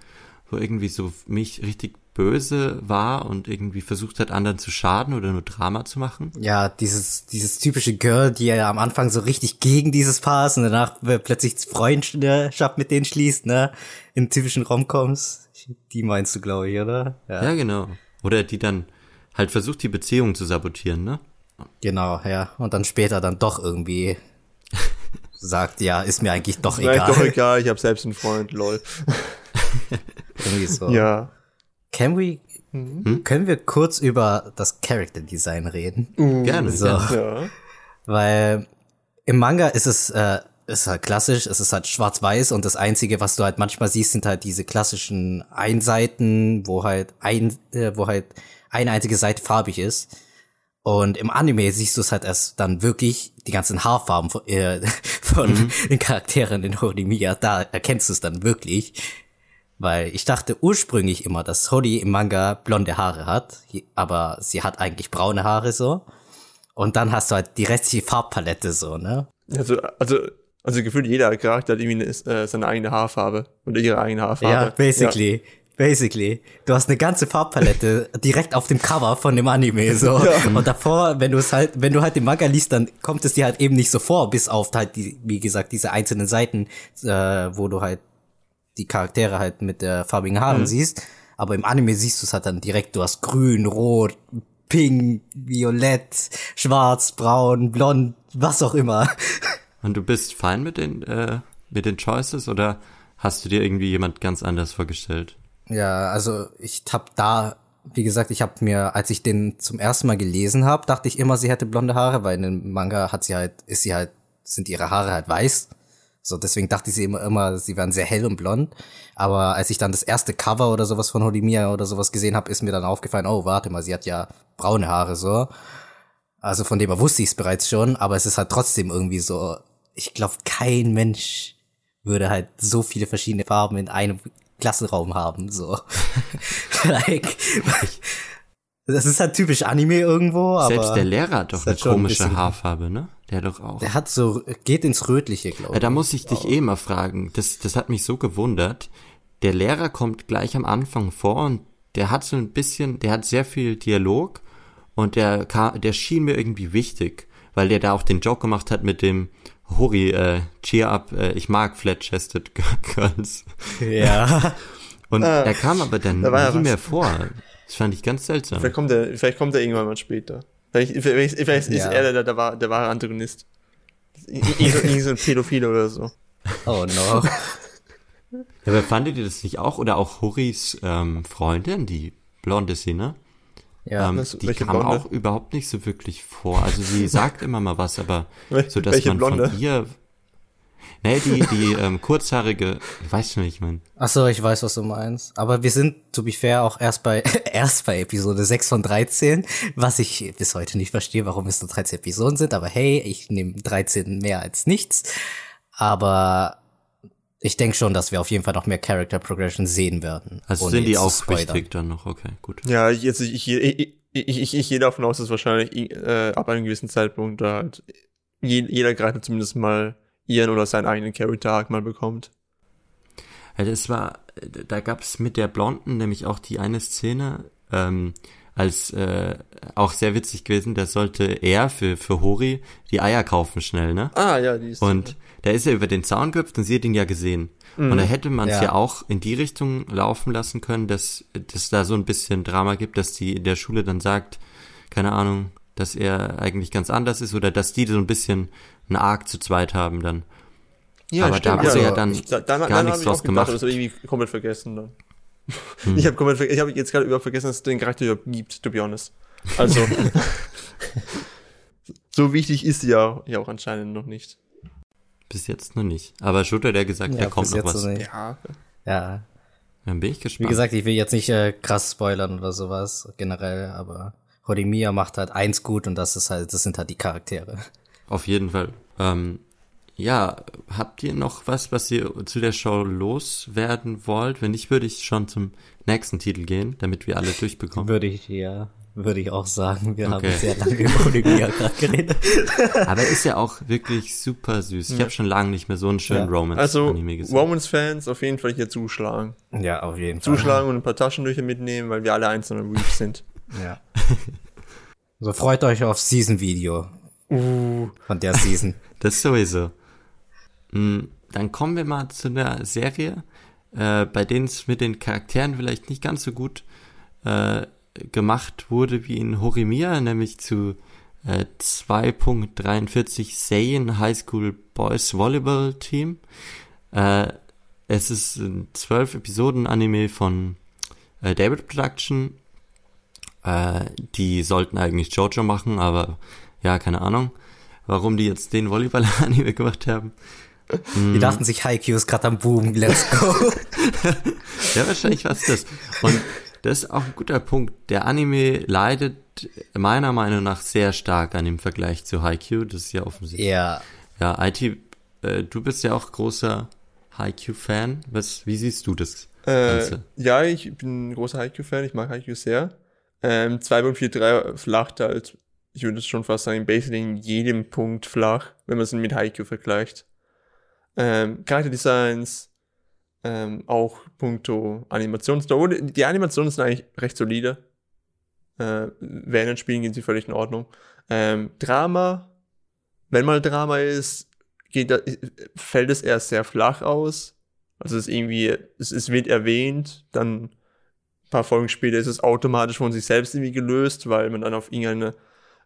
wo irgendwie so mich richtig böse war und irgendwie versucht hat, anderen zu schaden oder nur Drama zu machen. Ja, dieses, dieses typische Girl, die ja am Anfang so richtig gegen dieses Paar ist und danach plötzlich Freundschaft mit denen schließt, ne? In typischen Romcoms. Die meinst du, glaube ich, oder? Ja. ja, genau. Oder die dann halt versucht, die Beziehung zu sabotieren, ne? Genau, ja. Und dann später dann doch irgendwie [laughs] sagt, ja, ist mir eigentlich doch ist egal. Ist doch egal, ich habe selbst einen Freund, lol. [laughs] irgendwie so. Ja. Can we, hm? können wir kurz über das Character Design reden? Uh, gerne. So. Ja. Weil im Manga ist es, äh, ist halt klassisch, es ist halt schwarz-weiß und das einzige, was du halt manchmal siehst, sind halt diese klassischen Einseiten, wo halt ein, äh, wo halt eine einzige Seite farbig ist. Und im Anime siehst du es halt erst dann wirklich, die ganzen Haarfarben von, äh, [laughs] von mhm. den Charakteren in Horimiya, da erkennst du es dann wirklich. Weil ich dachte ursprünglich immer, dass Hori im Manga blonde Haare hat, aber sie hat eigentlich braune Haare so. Und dann hast du halt die restliche Farbpalette so, ne? Also, also, also gefühlt jeder Charakter hat irgendwie eine, äh, seine eigene Haarfarbe oder ihre eigene Haarfarbe. Ja, basically. Ja. Basically. Du hast eine ganze Farbpalette [laughs] direkt auf dem Cover von dem Anime, so. Ja. Und davor, wenn du es halt, wenn du halt den Manga liest, dann kommt es dir halt eben nicht so vor, bis auf halt die, wie gesagt, diese einzelnen Seiten, äh, wo du halt die Charaktere halt mit der farbigen Haaren mhm. siehst. Aber im Anime siehst du es halt dann direkt, du hast grün, rot, pink, violett, schwarz, braun, blond, was auch immer. [laughs] Und du bist fein mit den, äh, mit den Choices oder hast du dir irgendwie jemand ganz anders vorgestellt? Ja, also ich hab da, wie gesagt, ich hab mir, als ich den zum ersten Mal gelesen habe, dachte ich immer, sie hätte blonde Haare, weil in dem Manga hat sie halt, ist sie halt, sind ihre Haare halt weiß. So, deswegen dachte ich sie immer, immer, sie wären sehr hell und blond. Aber als ich dann das erste Cover oder sowas von Hodimia oder sowas gesehen habe, ist mir dann aufgefallen, oh, warte mal, sie hat ja braune Haare so. Also von dem her wusste ich es bereits schon, aber es ist halt trotzdem irgendwie so, ich glaube, kein Mensch würde halt so viele verschiedene Farben in einem Klassenraum haben, so. [laughs] like, [laughs] das ist halt typisch Anime irgendwo, aber. Selbst der Lehrer hat doch eine komische ein Haarfarbe, ne? Der doch auch. Der hat so, geht ins Rötliche, glaube ich. Ja, da muss ich dich oh. eh mal fragen. Das, das hat mich so gewundert. Der Lehrer kommt gleich am Anfang vor und der hat so ein bisschen, der hat sehr viel Dialog und der, der schien mir irgendwie wichtig, weil der da auch den Joke gemacht hat mit dem, Hori, äh, cheer up, äh, ich mag flat-chested [laughs] Girls. Ja. Und ah, er kam aber dann da nie mehr vor. Das fand ich ganz seltsam. Vielleicht kommt er, vielleicht kommt er irgendwann mal später. Vielleicht, vielleicht, vielleicht ist ja. er der, der, der, der wahre Antagonist. Irgendwie so ein Pädophil oder so. Oh no. [laughs] Ja, aber fandet ihr das nicht auch? Oder auch Horis ähm, Freundin, die blonde ist sie, ne? Ja, ähm, das, die kam Blonde? auch überhaupt nicht so wirklich vor. Also sie sagt immer mal was, aber so dass man Blonde? von ihr Nee, die, die ähm, kurzhaarige, ich weiß schon nicht, man. Ach so, ich weiß, was du meinst. Aber wir sind, to be fair, auch erst bei, [laughs] erst bei Episode 6 von 13, was ich bis heute nicht verstehe, warum es nur 13 Episoden sind. Aber hey, ich nehme 13 mehr als nichts. Aber ich denke schon, dass wir auf jeden Fall noch mehr Character Progression sehen werden. Also sind die auch wichtig dann noch, okay, gut. Ja, jetzt ich, ich, ich, ich, ich gehe davon aus, dass wahrscheinlich äh, ab einem gewissen Zeitpunkt da halt jeder Charakter zumindest mal ihren oder seinen eigenen Character mal bekommt. Ja, das war, da gab es mit der Blonden nämlich auch die eine Szene, ähm, als äh, auch sehr witzig gewesen, da sollte er für, für Hori die Eier kaufen schnell, ne? Ah, ja, die ist. Und da ist er über den Zaun gehüpft und sie hat ihn ja gesehen. Mhm. Und da hätte man es ja. ja. auch in die Richtung laufen lassen können, dass dass da so ein bisschen Drama gibt, dass die in der Schule dann sagt, keine Ahnung, dass er eigentlich ganz anders ist oder dass die so ein bisschen einen Arc zu zweit haben dann. Ja, aber stimmt, da haben sie ja dann, ich, dann gar dann nichts draus gemacht. Das habe ich irgendwie komplett vergessen dann. Hm. Ich habe komplett, ich habe jetzt gerade überhaupt vergessen, dass es den Charakter überhaupt gibt, to be honest. Also [laughs] so wichtig ist sie ja, ja auch anscheinend noch nicht. Bis jetzt noch nicht. Aber Schutter, der gesagt, ja, da kommt noch was. Nicht. Ja. Ja. Dann bin ich gespannt. Wie gesagt, ich will jetzt nicht äh, krass spoilern oder sowas generell, aber Horimiya macht halt eins gut und das ist halt, das sind halt die Charaktere. Auf jeden Fall. Ähm, ja, habt ihr noch was, was ihr zu der Show loswerden wollt? Wenn nicht, würde ich schon zum nächsten Titel gehen, damit wir alle durchbekommen. Würde ich, ja. würde ich auch sagen. Wir Okay. haben sehr lange über Olivia [laughs] gerade geredet. Aber ist ja auch wirklich super süß. Ich habe schon lange nicht mehr so einen schönen Ja. Also, Romance-Anime gesehen. Romance-Fans auf jeden Fall hier zuschlagen. Ja, auf jeden Fall. Zuschlagen und ein paar Taschentücher mitnehmen, weil wir alle einzelne Weeps sind. Ja. [laughs] So freut euch auf Season-Video Uh, von der Season. [laughs] Das sowieso. Mm, Dann kommen wir mal zu einer Serie, äh, bei denen es mit den Charakteren vielleicht nicht ganz so gut äh, gemacht wurde wie in Horimiya, nämlich zu äh, 2.43 Seiyan High School Boys Volleyball Team. Äh, es ist ein 12 Episoden Anime von äh, David Production. Äh, die sollten eigentlich Jojo machen, aber ja, keine Ahnung, warum die jetzt den Volleyball-Anime [laughs] gemacht haben. Die dachten sich, Haikyuu ist gerade am Boom, let's go. [laughs] Ja, wahrscheinlich war es das. Und das ist auch ein guter Punkt. Der Anime leidet meiner Meinung nach sehr stark an dem Vergleich zu Haikyuu. Das ist ja offensichtlich. ja, Ja, IT, äh, du bist ja auch großer Haikyuu-Fan. Was, wie siehst du das äh, Ganze? ja, ich bin ein großer Haikyuu-Fan, ich mag Haikyuu sehr. Ähm, 2.43 flacht halt, ich würde schon fast sagen, basically in jedem Punkt flach, wenn man es mit Haikyuu vergleicht. Ähm, Charakterdesigns, ähm, auch puncto wurde- Die Animationen sind eigentlich recht solide. Äh, während den Spielen gehen sie völlig in Ordnung. Ähm, Drama, wenn mal Drama ist, geht da, fällt es eher sehr flach aus. Also es ist irgendwie, es, es wird erwähnt, dann ein paar Folgen später ist es automatisch von sich selbst irgendwie gelöst, weil man dann auf irgendeine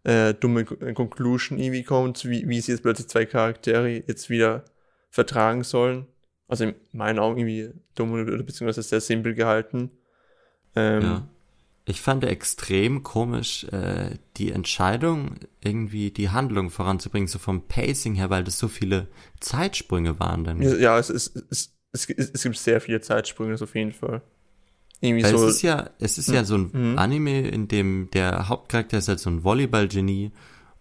äh, dumme äh, Conclusion irgendwie kommt, wie, wie sie jetzt plötzlich zwei Charaktere jetzt wieder vertragen sollen. Also in meinen Augen irgendwie dumm oder beziehungsweise sehr simpel gehalten. Ähm, Ja. Ich fand extrem komisch äh, die Entscheidung, irgendwie die Handlung voranzubringen, so vom Pacing her, weil das so viele Zeitsprünge waren dann. Ja, es, es, es, es, es gibt sehr viele Zeitsprünge, das auf jeden Fall. Irgendwie Weil so. es ist ja, es ist ja so ein Mhm. Anime, in dem der Hauptcharakter ist halt so ein Volleyball-Genie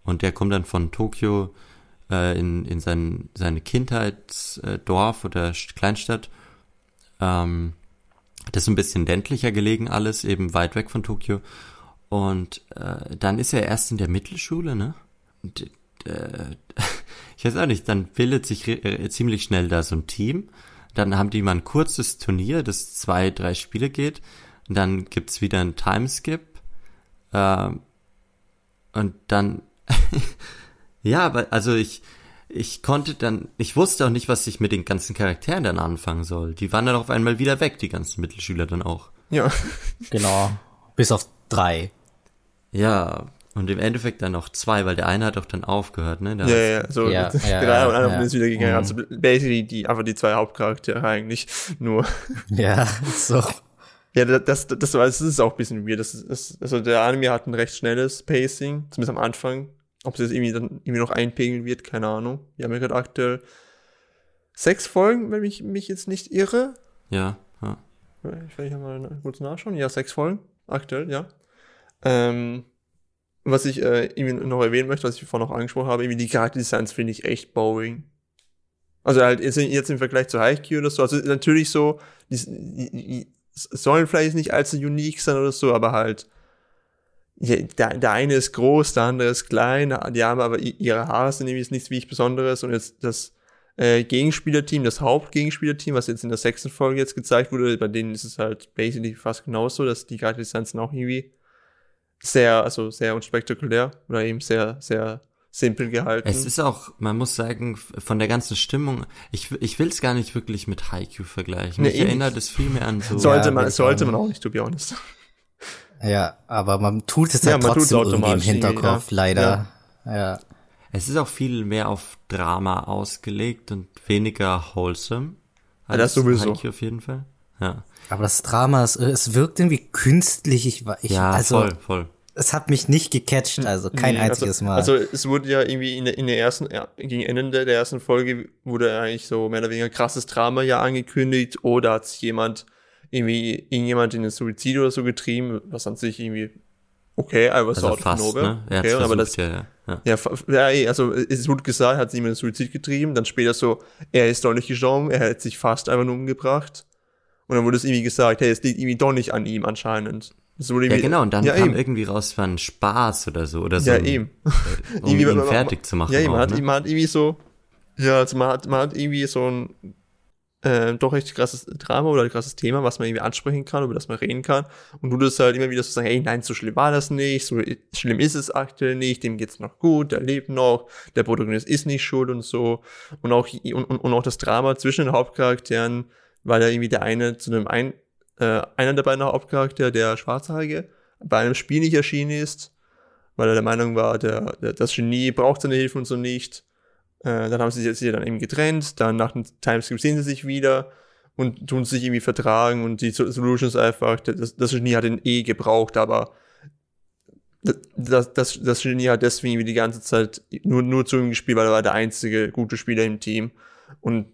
und der kommt dann von Tokio äh, in, in sein, seine Kindheitsdorf oder St- Kleinstadt. Ähm, das ist ein bisschen ländlicher gelegen alles, eben weit weg von Tokio. Und äh, dann ist er erst in der Mittelschule, ne? Und, äh, [laughs] ich weiß auch nicht, dann bildet sich äh, ziemlich schnell da so ein Team. Dann haben die mal ein kurzes Turnier, das zwei, drei Spiele geht. Und dann gibt's wieder einen Timeskip. Ähm, und dann, [laughs] ja, aber also ich, ich konnte dann, ich wusste auch nicht, was ich mit den ganzen Charakteren dann anfangen soll. Die waren dann auf einmal wieder weg, die ganzen Mittelschüler dann auch. ja. genau. Bis auf drei. Ja, und im Endeffekt dann noch zwei, weil der eine hat auch dann aufgehört, ne? Der Ja, ja, so Ja, drei ja, und ja, einer ja. ist wieder gegangen. Mhm. Also basically die, einfach die zwei Hauptcharaktere eigentlich. Nur. Ja, so. Ja, das, das, das, war- das ist auch ein bisschen weird. Das, ist- das, also der Anime hat ein recht schnelles Pacing, zumindest am Anfang. Ob es jetzt irgendwie dann irgendwie noch einpegeln wird, keine Ahnung. Wir haben ja gerade aktuell sechs Folgen, wenn ich mich jetzt nicht irre. Ja, ja. Ich hier mal kurz nachschauen. Ja, sechs Folgen, aktuell, ja. Ähm, was ich äh, irgendwie noch erwähnen möchte, was ich vorhin noch angesprochen habe, irgendwie die Charakterdesigns finde ich echt boring. Also halt jetzt, im Vergleich zu Haikyuu oder so, also natürlich so, die, die, die sollen vielleicht nicht allzu unique sein oder so, aber halt, ja, der, der eine ist groß, der andere ist klein, die haben aber ihre Haare sind irgendwie nichts wie ich Besonderes und jetzt das äh, Gegenspielerteam, das Hauptgegenspielerteam, was jetzt in der sechsten Folge jetzt gezeigt wurde, bei denen ist es halt basically fast genauso, dass die Charakterdesigns auch irgendwie sehr, also sehr unspektakulär oder eben sehr, sehr simpel gehalten. Es ist auch, man muss sagen, von der ganzen Stimmung, ich, ich will es gar nicht wirklich mit Haikyuu vergleichen. Nee, Mich erinnert nicht. es viel mehr an so. sollte Ja, man, sollte auch man auch nicht, to be honest. Ja, aber man tut es Ja, man tut's trotzdem irgendwie im Hinterkopf, ja. leider. Ja. Es ist auch viel mehr auf Drama ausgelegt und weniger wholesome. Ja, das sowieso. Haikyuu auf jeden Fall. Ja, Aber das Drama, es, es wirkt irgendwie künstlich. Ich, war- ich ja also, voll, voll. es hat mich nicht gecatcht, also kein Nee, einziges also, Mal. Also es wurde ja irgendwie in der, in der ersten, ja, gegen Ende der ersten Folge wurde eigentlich so mehr oder weniger krasses Drama ja angekündigt oder hat sich jemand irgendwie irgendjemand in den Suizid oder so getrieben, was an sich irgendwie okay, aber Also so fast, nowhere. ne? Er okay, versucht, aber das, ja, ja. ja. ja, eh, also es wurde gesagt, hat sich jemand in den Suizid getrieben, dann später so, er ist doch nicht gestorben, er hat sich fast einfach nur umgebracht. Und dann wurde es irgendwie gesagt, hey, es liegt irgendwie doch nicht an ihm anscheinend. Ja, genau, und dann ja, kam eben. irgendwie raus, war ein Spaß oder so, oder so. Ja, eben. [laughs] Um Irgendwie, ihn man- fertig zu machen. Ja, eben, man, auch, hat, ne? man hat irgendwie so, ja, also man hat, man hat irgendwie so ein äh, doch echt krasses Drama oder ein krasses Thema, was man irgendwie ansprechen kann, über das man reden kann. Und du das halt immer wieder so sagen, hey, nein, so schlimm war das nicht, so schlimm ist es aktuell nicht, dem geht's noch gut, der lebt noch, der Protagonist ist nicht schuld und so. Und auch, und, und, und auch das Drama zwischen den Hauptcharakteren, weil ja irgendwie der eine zu einem ein, äh, einer der beiden Hauptcharaktere, der Schwarzhaarige, bei einem Spiel nicht erschienen ist, weil er der Meinung war, der, der, das Genie braucht seine Hilfe und so nicht. Äh, dann haben sie sich dann eben getrennt, dann nach dem Timeskip sehen sie sich wieder und tun sich irgendwie vertragen und die So- Solution ist einfach, das, das Genie hat ihn eh gebraucht, aber das, das, das Genie hat deswegen die ganze Zeit nur, nur zu ihm gespielt, weil er war der einzige gute Spieler im Team und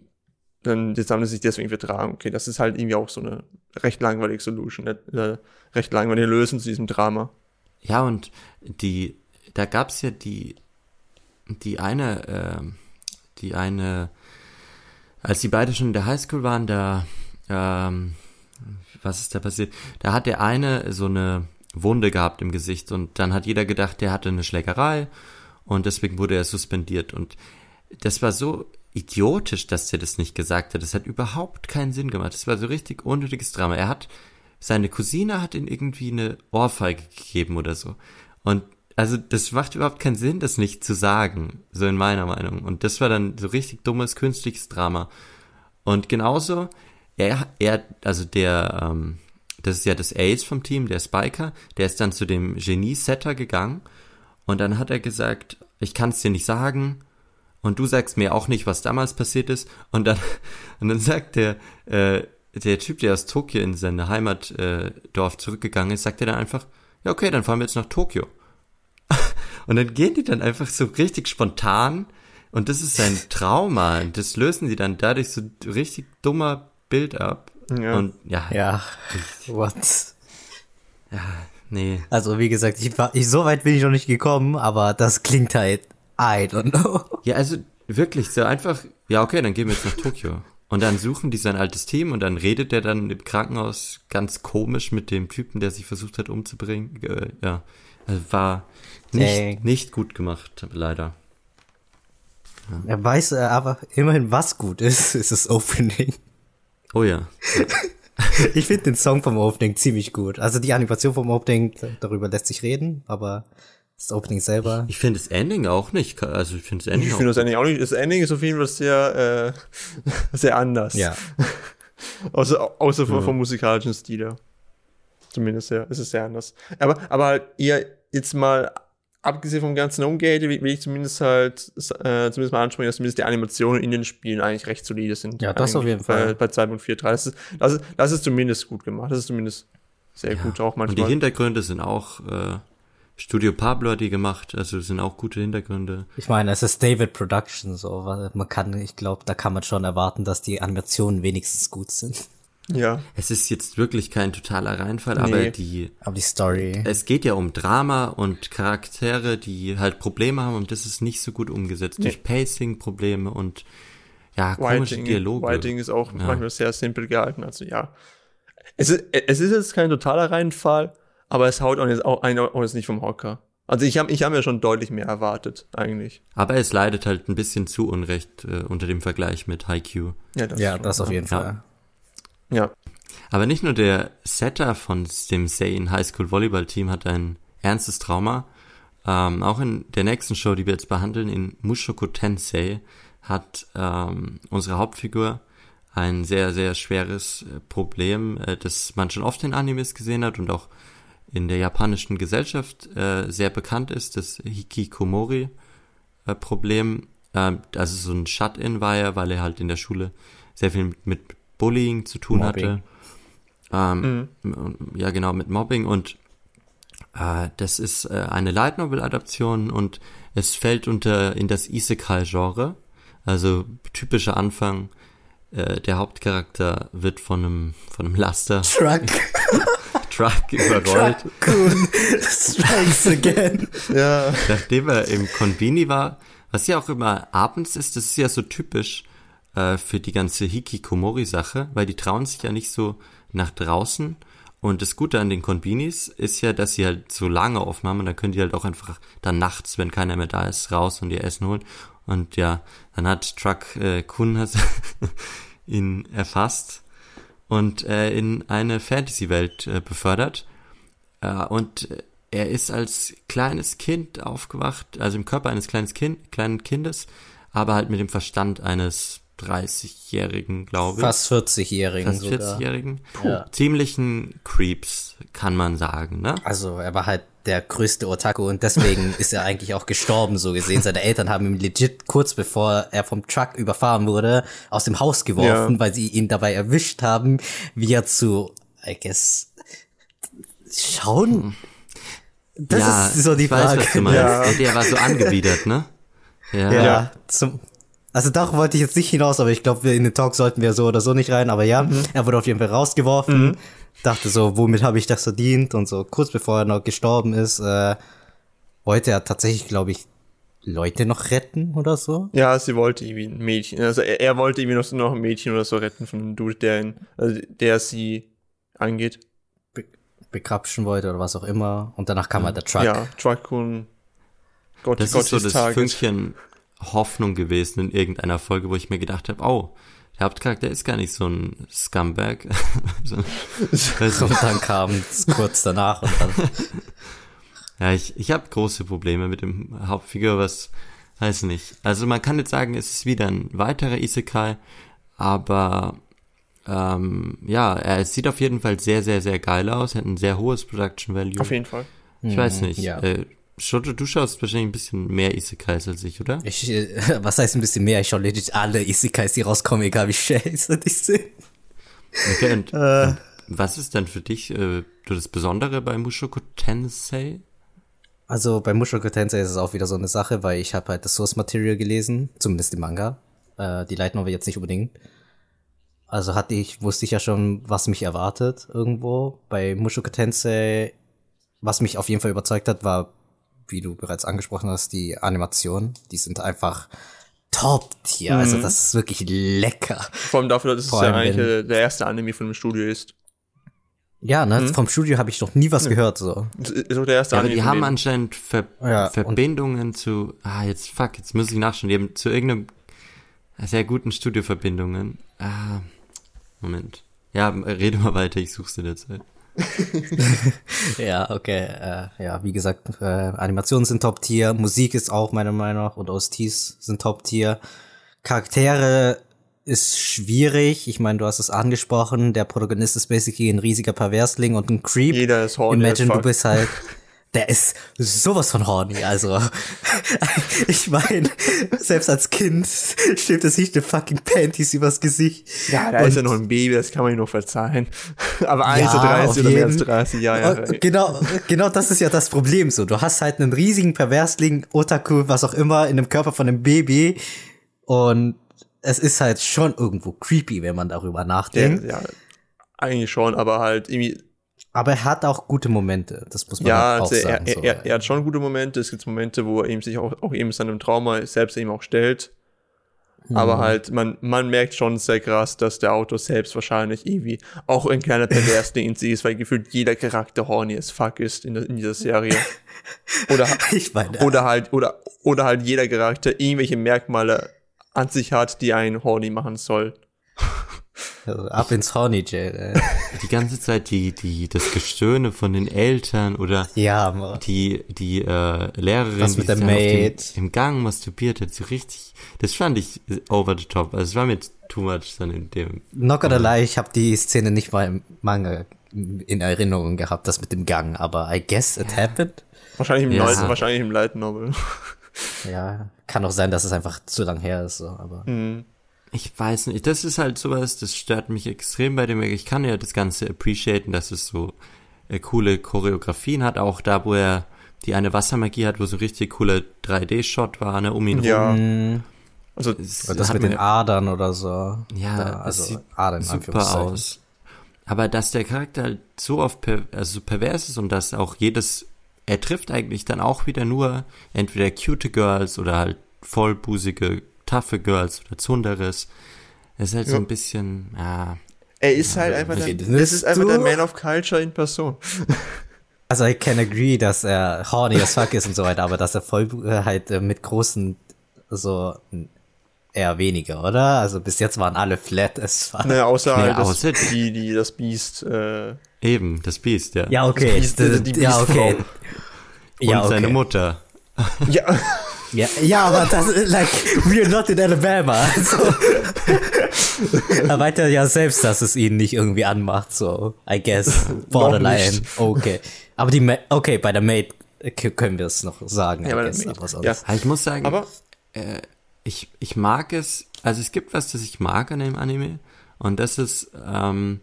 dann jetzt sich deswegen vertragen. Okay, das ist halt irgendwie auch so eine recht langweilige Solution, eine, äh, recht langweilige Lösung zu diesem Drama. Ja, und die, da gab's ja die, die eine, ähm, die eine, als die beide schon in der Highschool waren, da, ähm, was ist da passiert? Da hat der eine so eine Wunde gehabt im Gesicht und dann hat jeder gedacht, der hatte eine Schlägerei und deswegen wurde er suspendiert und das war so idiotisch, dass der das nicht gesagt hat. Das hat überhaupt keinen Sinn gemacht. Das war so richtig unnötiges Drama. Er hat, seine Cousine hat ihm irgendwie eine Ohrfeige gegeben oder so. Und also das macht überhaupt keinen Sinn, das nicht zu sagen, so in meiner Meinung. Und das war dann so richtig dummes, künstliches Drama. Und genauso, er, er, also der, ähm, das ist ja das Ace vom Team, der Spiker, der ist dann zu dem Genie-Setter gegangen und dann hat er gesagt, ich kann es dir nicht sagen und du sagst mir auch nicht, was damals passiert ist und dann, [laughs] und dann sagt der, äh, der Typ, der aus Tokio in seine Heimatdorf äh, zurückgegangen ist, sagt er dann einfach, ja okay, dann fahren wir jetzt nach Tokio. [laughs] Und dann gehen die dann einfach so richtig spontan und das ist sein [laughs] Trauma. Und das lösen die dann dadurch so richtig dummer Bild ab. Ja. Und ja, Ja, what? nee. Also wie gesagt, ich war, ich, so weit bin ich noch nicht gekommen, aber das klingt halt, I don't know. [laughs] Ja, also wirklich so einfach, ja okay, dann gehen wir jetzt nach Tokio. Und dann suchen die sein altes Team und dann redet der dann im Krankenhaus ganz komisch mit dem Typen, der sich versucht hat umzubringen. Äh, ja, also war Dang. nicht, nicht gut gemacht, leider. Er weiß äh, aber immerhin, was gut ist, [laughs] ist das Opening. Oh ja. [laughs] Ich finde den Song vom Opening ziemlich gut. Also die Animation vom Opening, darüber lässt sich reden, aber das Opening selber. Ich finde das Ending auch nicht, also ich finde das Ending Ich auch finde das Ending auch nicht. Das Ending ist auf jeden Fall sehr, äh, [laughs] sehr anders. Ja. [laughs] Außer, außer vom, vom musikalischen Stil her. Zumindest, ja. Es ist sehr anders. Aber, aber halt eher jetzt mal, abgesehen vom ganzen Umgate, will, will ich zumindest halt, äh, zumindest mal ansprechen, dass zumindest die Animationen in den Spielen eigentlich recht solide sind. Ja, das auf jeden Fall. Bei, bei 2.43. Das ist, das ist, das ist zumindest gut gemacht. Das ist zumindest sehr gut auch Und die manchmal. Hintergründe sind auch, äh, Studio Pablo hat die gemacht, also das sind auch gute Hintergründe. Ich meine, es ist David Production, so, man kann, ich glaube, da kann man schon erwarten, dass die Animationen wenigstens gut sind. Ja. Es ist jetzt wirklich kein totaler Reinfall, Nee. aber die, Aber die Story. es geht ja um Drama und Charaktere, die halt Probleme haben und das ist nicht so gut umgesetzt. Durch Pacing-Probleme und ja, komische Writing, Dialoge. Writing ist auch Ja. manchmal sehr simpel gehalten. Also ja. Es ist, es ist jetzt kein totaler Reinfall, aber es haut auch jetzt, auch, auch jetzt nicht vom Hocker. Also ich habe ich hab mir schon deutlich mehr erwartet, eigentlich. Aber es leidet halt ein bisschen zu Unrecht äh, unter dem Vergleich mit Haikyuu. Ja, das, ja, das auf jeden Ja. Fall. Ja. Aber nicht nur der Setter von dem Seiin High School Volleyball Team hat ein ernstes Trauma. Ähm, auch in der nächsten Show, die wir jetzt behandeln, in Mushoku Tensei, hat ähm, unsere Hauptfigur ein sehr, sehr schweres äh, Problem, äh, das man schon oft in Animes gesehen hat und auch in der japanischen Gesellschaft äh, sehr bekannt ist, das Hikikomori-Problem. Ähm, also so ein Shut-in war er, weil er halt in der Schule sehr viel mit, mit Bullying zu tun Mobbing. hatte. Ähm, Ja, genau, mit Mobbing und äh, das ist äh, eine Light Novel Adaption und es fällt unter in das Isekai-Genre. Also typischer Anfang. Äh, der Hauptcharakter wird von einem von einem Laster Truck. [laughs] Truck überrollt, Cool. Strikes again. Ja. nachdem er im Konbini war. Was ja auch immer abends ist, das ist ja so typisch äh, für die ganze Hikikomori-Sache, weil die trauen sich ja nicht so nach draußen Und das Gute an den Konbinis ist ja, dass sie halt so lange offen haben und dann können die halt auch einfach dann nachts, wenn keiner mehr da ist, raus und ihr Essen holen. Und ja, dann hat Truck äh, Kun hat [laughs] ihn erfasst und äh, in eine Fantasy-Welt äh, befördert. Äh, und er ist als kleines Kind aufgewacht, also im Körper eines kleines kind, kleinen Kindes, aber halt mit dem Verstand eines 30-Jährigen, glaube ich. Fast 40-Jährigen. Fast 40-Jährigen. Ja. Ziemlichen Creeps, kann man sagen, ne? Also er war halt der größte Otaku und deswegen [laughs] ist er eigentlich auch gestorben, so gesehen. Seine Eltern haben ihn legit kurz bevor er vom Truck überfahren wurde, aus dem Haus geworfen, ja. weil sie ihn dabei erwischt haben, wie er zu, I guess, schauen. Das ja, ist so die ich Frage. Weiß, was du meinst. Ja. Der war so angewidert, ne? Ja. ja. Zum, also darauf wollte ich jetzt nicht hinaus, aber ich glaube, in den Talk sollten wir so oder so nicht rein. Aber ja, mhm. er wurde auf jeden Fall rausgeworfen. Mhm. Dachte so, womit habe ich das verdient? Und so kurz bevor er noch gestorben ist, äh, wollte er tatsächlich, glaube ich, Leute noch retten oder so? Ja, sie wollte irgendwie ein Mädchen. Also er, er wollte irgendwie noch, noch ein Mädchen oder so retten von einem Dude, der, ihn, also der sie angeht. Be bekrapschen wollte oder was auch immer. Und danach kam mhm. halt der Truck. Ja, Truck und Gott, das Gott ist so das Tages. Fünkchen Hoffnung gewesen in irgendeiner Folge, wo ich mir gedacht habe, oh, der Hauptcharakter ist gar nicht so ein Scumbag. [laughs] [laughs] und dann kam es kurz danach und dann. [laughs] ja, ich, ich habe große Probleme mit dem Hauptfigur, was weiß nicht. Also man kann jetzt sagen, es ist wieder ein weiterer Isekai, aber ähm, ja, er sieht auf jeden Fall sehr, sehr, sehr geil aus, hat ein sehr hohes Production Value. Auf jeden Fall. Ich weiß nicht. Ja. Äh, Shoto, du schaust wahrscheinlich ein bisschen mehr Isekais als ich, oder? Ich, [laughs] was heißt ein bisschen mehr? Ich schaue legit alle Isekais, die rauskommen, egal wie scheiße die sind. Okay, und, [laughs] äh. und was ist denn für dich äh, das Besondere bei Mushoku Tensei? Also bei Mushoku Tensei ist es auch wieder so eine Sache, weil ich habe halt das Source Material gelesen, zumindest die Manga. Äh, die Light Novel jetzt nicht unbedingt. Also hatte ich, wusste ich ja schon, was mich erwartet irgendwo. Bei Mushoku Tensei, was mich auf jeden Fall überzeugt hat, war wie du bereits angesprochen hast, die Animationen, die sind einfach Top-Tier. Also mhm. Also das ist wirklich lecker. Vor allem dafür, dass es ja eigentlich wenn, der erste Anime von dem Studio ist. Ja, ne, mhm. vom Studio habe ich noch nie was ja. gehört so. Ist auch der erste ja, Anime. Aber die haben anscheinend Ver ja, Verbindungen zu, ah, jetzt fuck, jetzt muss ich nachschauen, die haben zu irgendeinem sehr guten Studioverbindungen. Ah, Moment. Ja, rede mal weiter, ich such's in der Zeit. [laughs] ja, okay. Äh, ja, wie gesagt, äh, Animationen sind Top-Tier, Musik ist auch meiner Meinung nach und OSTs sind Top-Tier. Charaktere ist schwierig. Ich meine, du hast es angesprochen. Der Protagonist ist basically ein riesiger Perversling und ein Creep. Jeder ist horny Imagine, du bist halt [laughs] der ist sowas von horny. Also, [laughs] ich meine, selbst als Kind schiebt er sich die fucking Panties übers Gesicht. Ja, da und ist ja noch ein Baby, das kann man ihm noch verzeihen. Aber 1 ja, 30 oder mehr als 30 Jahre. Genau, genau das ist ja das Problem so. Du hast halt einen riesigen Perversling, Otaku, was auch immer, in dem Körper von einem Baby. Und es ist halt schon irgendwo creepy, wenn man darüber nachdenkt. Ja, ja eigentlich schon, aber halt irgendwie aber er hat auch gute Momente, das muss man ja, halt auch also sagen. Er, er, er, hat schon gute Momente. Es gibt Momente, wo er eben sich auch, auch eben seinem Trauma selbst eben auch stellt. Mhm. Aber halt, man, man merkt schon sehr krass, dass der Autor selbst wahrscheinlich irgendwie auch ein kleiner Perversling in sich ist, weil gefühlt jeder Charakter horny as fuck ist in, in dieser Serie. [laughs] Oder, ich meine, oder halt, oder, oder halt jeder Charakter irgendwelche Merkmale an sich hat, die einen horny machen soll. Also ab ins Horny Jail, ey. Die ganze Zeit die, die, das Gestöhne von den Eltern oder ja, Mann. die, die äh, Lehrerin, Was mit die der Maid. Dem, im Gang masturbiert hat, so richtig, das fand ich over the top. Also es war mir too much dann in dem. Not gonna lie, ich habe die Szene nicht mal im Manga in Erinnerung gehabt, das mit dem Gang, aber I guess it happened. Wahrscheinlich im, ja. Light, wahrscheinlich im Light Novel. Ja, kann auch sein, dass es einfach zu lang her ist, so, aber. Mhm ich weiß nicht, das ist halt sowas, das stört mich extrem bei dem. Ich kann ja das Ganze appreciaten, dass es so äh, coole Choreografien hat, auch da, wo er die eine Wassermagie hat, wo so ein richtig cooler 3D-Shot war, ne, um ihn ja. rum. Also es das mit den Adern oder so. Ja, da, also sieht Adern super aus. Aber dass der Charakter halt so oft per, also pervers ist und dass auch jedes, er trifft eigentlich dann auch wieder nur entweder cute Girls oder halt vollbusige taffe Girls oder Zunderes. Es ist halt ja. so ein bisschen, ja. Er ist halt einfach der, das ist einfach der Man of Culture in Person. [laughs] Also I can agree, dass er horny as fuck ist und so weiter, aber dass er voll äh, halt äh, mit großen so eher weniger, oder? Also bis jetzt waren alle flat as fuck. Naja, außer Nee, halt das, außer- die, die das Biest, äh, Eben, das Biest, ja. Ja, okay. Das Biest- d- die ja, okay. Biestfrau. Ja, Und seine okay. Mutter. ja, [laughs] Ja, ja, aber das ist like, we're not in Alabama. Also, er meinte ja selbst, dass es ihn nicht irgendwie anmacht, so, I guess, borderline. Okay. Aber die, Ma okay, bei der Maid können wir es noch sagen, Ja, guess, Maid. aber sonst. Ja. Ich muss sagen, aber ich, ich mag es, also es gibt was, das ich mag an dem Anime. Und das ist, ähm,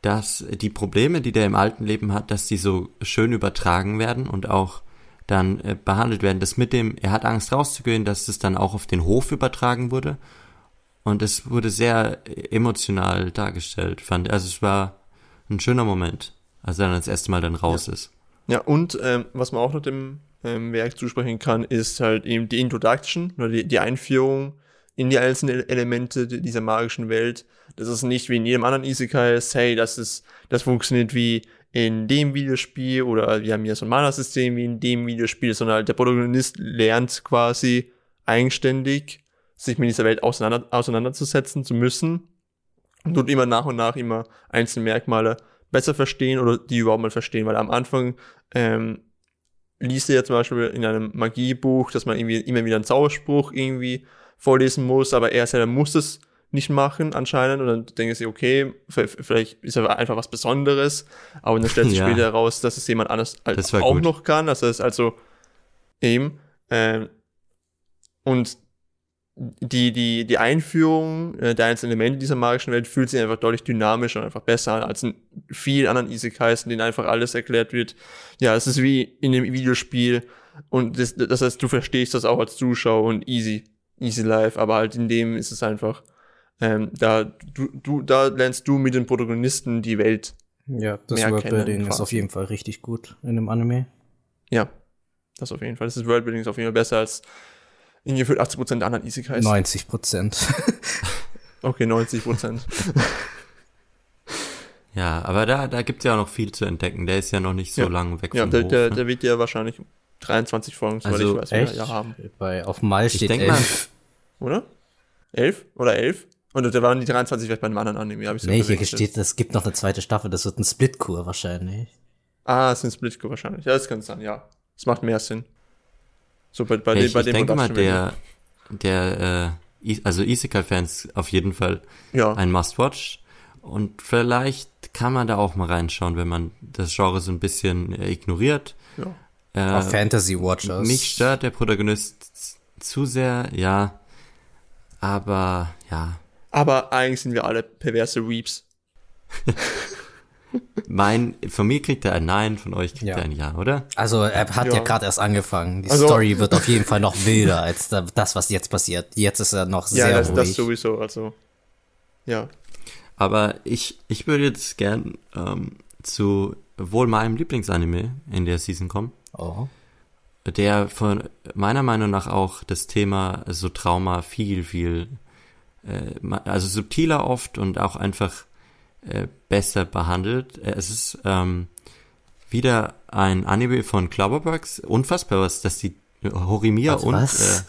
dass die Probleme, die der im alten Leben hat, dass die so schön übertragen werden und auch dann äh, behandelt werden. Das mit dem, er hat Angst rauszugehen, dass das dann auch auf den Hof übertragen wurde. Und es wurde sehr emotional dargestellt, fand Also es war ein schöner Moment, als er dann das erste Mal dann raus ist. Ja, und ähm, was man auch noch dem ähm, Werk zusprechen kann, ist halt eben die Introduction oder die, die Einführung in die einzelnen Ele- Elemente di- dieser magischen Welt. Das ist nicht wie in jedem anderen Isekai ist, hey, das ist, das funktioniert wie in dem Videospiel oder wir haben hier so ein Mana-System wie in dem Videospiel, sondern halt der Protagonist lernt quasi eigenständig sich mit dieser Welt auseinander, auseinanderzusetzen zu müssen und tut immer nach und nach immer einzelne Merkmale besser verstehen oder die überhaupt mal verstehen, weil am Anfang ähm, liest er ja zum Beispiel in einem Magiebuch, dass man irgendwie immer wieder einen Zauberspruch irgendwie vorlesen muss, aber er selber muss es nicht machen anscheinend und dann denken sie, okay, vielleicht ist er einfach was Besonderes, aber dann stellt [laughs] sich Ja. später heraus, dass es jemand anders halt auch gut. noch kann, das heißt also eben ähm, und die, die, die Einführung äh, der einzelnen Elemente dieser magischen Welt fühlt sich einfach deutlich dynamischer und einfach besser an als in vielen anderen Isekais, in denen einfach alles erklärt wird. Ja, es ist wie in dem Videospiel und das, das heißt, du verstehst das auch als Zuschauer und easy, easy life, aber halt in dem ist es einfach, ähm, da, du, du, da lernst du mit den Protagonisten die Welt. Ja, das Worldbuilding ist auf jeden Fall richtig gut in dem Anime. Ja, das auf jeden Fall. Das ist Worldbuilding ist auf jeden Fall besser als in gefühlt 80% der anderen Isekais. 90 Prozent. [laughs] Okay, 90%. [laughs] Ja, aber da, da gibt's ja auch noch viel zu entdecken. Der ist ja noch nicht so Ja. lang weg ja, vom der, Hof. der, ne? der wird ja wahrscheinlich 23 Folgen, soweit Also, ich weiß, wieder ja haben. Bei, auf Mal steht denk mal- elf. Oder? 11 oder 11? Und da waren die 23 vielleicht bei einem anderen Anime, habe ich so Nee, hier steht, es gibt noch eine zweite Staffel, das wird ein Splitkur wahrscheinlich. Ah, es sind Splitco wahrscheinlich. Ja, das kann sein, ja. Das macht mehr Sinn. So bei, bei, Ja, dem, ich, bei ich dem denke mal, der, der, äh, also Isekai-Fans auf jeden Fall. Ja, ein Must-Watch. Und vielleicht kann man da auch mal reinschauen, wenn man das Genre so ein bisschen äh, ignoriert. ja. Auf Äh, Fantasy Watchers. mich stört der Protagonist zu sehr, ja. Aber ja, Aber eigentlich sind wir alle perverse Weeps. [laughs] mein, von mir kriegt er ein Nein, von euch kriegt Ja. er ein Ja, oder? Also er hat ja, Ja. gerade erst angefangen. Die Also- Story wird auf jeden Fall noch wilder als da, das, was jetzt passiert. Jetzt ist er noch Ja, sehr das, das ruhig. sowieso, also. Ja. Aber ich, ich würde jetzt gern ähm, zu wohl meinem Lieblingsanime in der Season kommen. oh. der von meiner Meinung nach auch das Thema so Trauma viel, viel, also subtiler oft und auch einfach äh, besser behandelt. Äh, Es ist ähm, wieder ein Anime von Cloverworks. Unfassbar, was, dass die Horimiya Warte, und äh,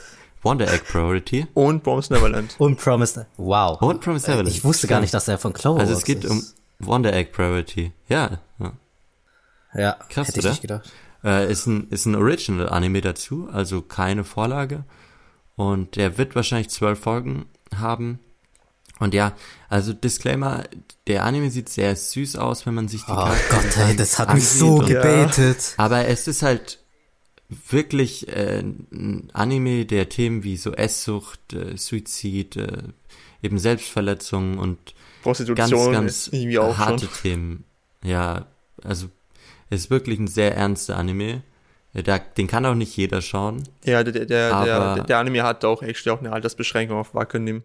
Wonder Egg Priority Und Bombs Neverland. Und Promised. [laughs] Wow. und Promised Äh, Neverland. Ich wusste gar nicht, dass er von Cloverworks Also es geht ist. um Wonder Egg Priority. Ja, ja. Ja, Krass, hätte ich oder? nicht gedacht. Äh, ist ein, ist ein Original-Anime dazu, also keine Vorlage. Und der wird wahrscheinlich zwölf Folgen haben. Und ja, also Disclaimer, der Anime sieht sehr süß aus, wenn man sich die Oh Gott, ey, das hat mich so und- gebetet. Aber es ist halt wirklich äh, ein Anime, der Themen wie so Esssucht, äh, Suizid, äh, eben Selbstverletzung und ganz, Prostitution ganz auch harte schon. Themen. Ja, also es ist wirklich ein sehr ernster Anime. Äh, Da, den kann auch nicht jeder schauen. Ja, der, der, der, der, Anime hat auch actually auch eine Altersbeschränkung auf Wackenim.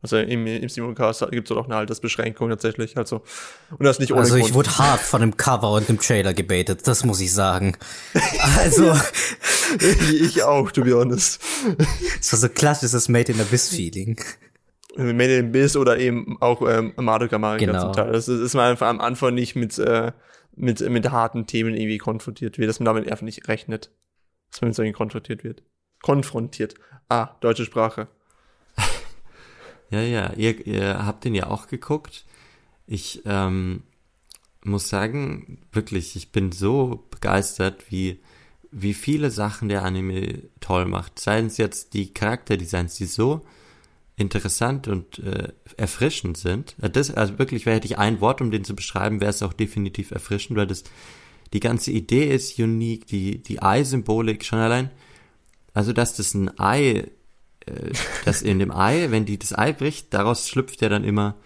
Also im, im Simulcast gibt es auch eine Altersbeschränkung tatsächlich. Also, und das nicht ohne Also ich Grund. wurde hart von dem Cover und dem Trailer gebetet, das muss ich sagen. Also, [laughs] ich auch, to be honest. es war so klassisches Made in Abyss Feeling. Men in Biss oder eben auch ähm, Madoka Magica Genau. zum Teil. Das ist, ist man einfach am Anfang nicht mit, äh, mit, mit harten Themen irgendwie konfrontiert wird, dass man damit einfach nicht rechnet. Dass man mit solchen konfrontiert wird. Konfrontiert. Ah, deutsche Sprache. [laughs] Ja, ja, ihr, ihr habt den ja auch geguckt. Ich ähm, muss sagen, wirklich, ich bin so begeistert, wie, wie viele Sachen der Anime toll macht. Seien es jetzt die Charakterdesigns, die so interessant und äh, erfrischend sind. Äh, Das, also wirklich, hätte ich ein Wort, um den zu beschreiben, wäre es auch definitiv erfrischend, weil das die ganze Idee ist unique, die, die Ei-Symbolik schon allein, also dass das ein Ei äh, [laughs] dass in dem Ei, wenn die das Ei bricht, daraus schlüpft ja dann immer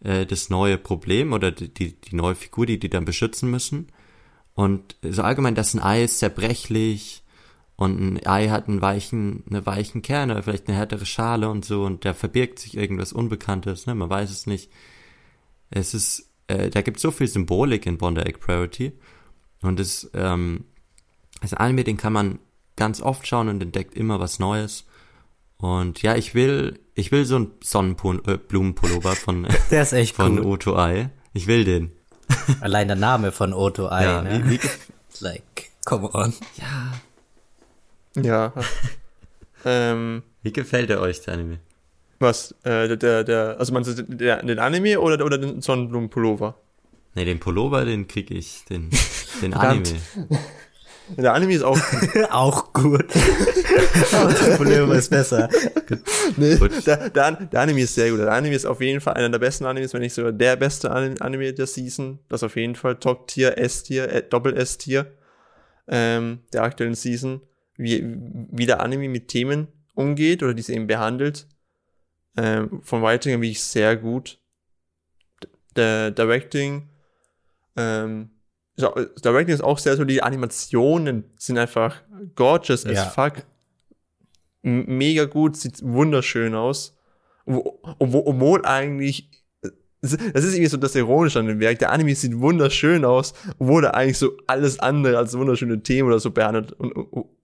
äh, das neue Problem oder die, die, die neue Figur, die die dann beschützen müssen. Und so allgemein, dass ein Ei ist zerbrechlich und ein Ei hat einen weichen, eine weichen Kern oder vielleicht eine härtere Schale und so und da verbirgt sich irgendwas Unbekanntes, ne? Man weiß es nicht. Es ist, äh, da gibt so viel Symbolik in Bonder Egg Priority und es, ähm, das Anime, den kann man ganz oft schauen und entdeckt immer was Neues. Und ja, ich will, ich will so einen Sonnenblumenpullover von, [laughs] Der ist echt von cool. Oto Ei. Ich will den. Allein der Name von Oto Ai, Ja, ne? wie, wie, Like, come on. Ja. [laughs] ähm, wie gefällt er euch, der Anime? was, äh, der, der, also meinst du der, den Anime oder, oder den Sonnenblumenpullover? Ne, den Pullover, den krieg ich, den, [laughs] den. Anime. Der Anime ist auch [laughs] Auch gut. Aber der Pullover ist besser. Nee, Gut. der, der, der Anime ist sehr gut. Der Anime ist auf jeden Fall einer der besten Animes, wenn nicht sogar der beste An- Anime der Season. Das auf jeden Fall Top-Tier, S-Tier, äh, Doppel-S-Tier ähm, der aktuellen Season. Wie, wie der Anime mit Themen umgeht oder diese eben behandelt. Ähm, von Writing wie ich sehr gut. Der Directing, ähm, ist auch- das Directing ist auch sehr so, die Animationen sind einfach gorgeous as Ja. fuck m- mega gut, sieht wunderschön aus. Wo- Obwohl, obwohl eigentlich, das ist irgendwie so das Ironische an dem Werk. Der Anime sieht wunderschön aus, er eigentlich so alles andere als wunderschöne Themen oder so behandelt und,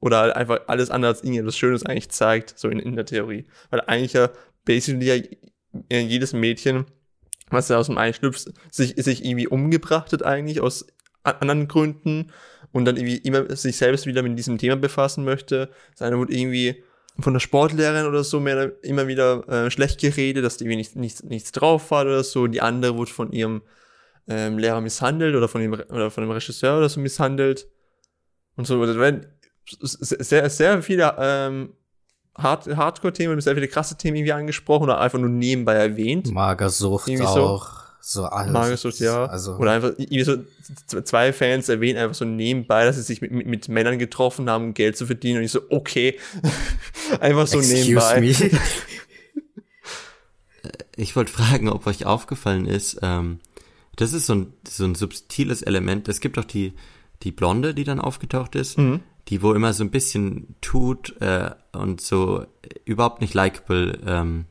oder halt einfach alles andere als irgendetwas Schönes eigentlich zeigt, so in, in der Theorie. Weil eigentlich ja basically ja jedes Mädchen, was da aus dem Ei schlüpft, sich, sich irgendwie umgebracht hat eigentlich aus anderen Gründen und dann irgendwie immer sich selbst wieder mit diesem Thema befassen möchte. Seine wurde irgendwie von der Sportlehrerin oder so mehr immer wieder äh, schlecht geredet, dass die irgendwie nicht, nichts, drauf hat oder so. Die andere wurde von ihrem ähm, Lehrer misshandelt oder von dem oder von dem Regisseur oder so misshandelt und so. Das werden sehr, sehr viele ähm, Hard Hardcore-Themen, sehr viele krasse Themen irgendwie angesprochen oder einfach nur nebenbei erwähnt. Magersucht so. auch. So alles. Magersucht, ja. Also, Oder einfach so zwei Fans erwähnen einfach so nebenbei, dass sie sich mit, mit, mit Männern getroffen haben, um Geld zu verdienen. Und ich so, okay. [laughs] einfach so excuse nebenbei. me. [laughs] Ich wollte fragen, ob euch aufgefallen ist, ähm, das ist so ein, so ein subtiles Element. Es gibt auch die, die Blonde, die dann aufgetaucht ist, Mhm. die wo immer so ein bisschen tut äh, und so äh, überhaupt nicht likable ähm,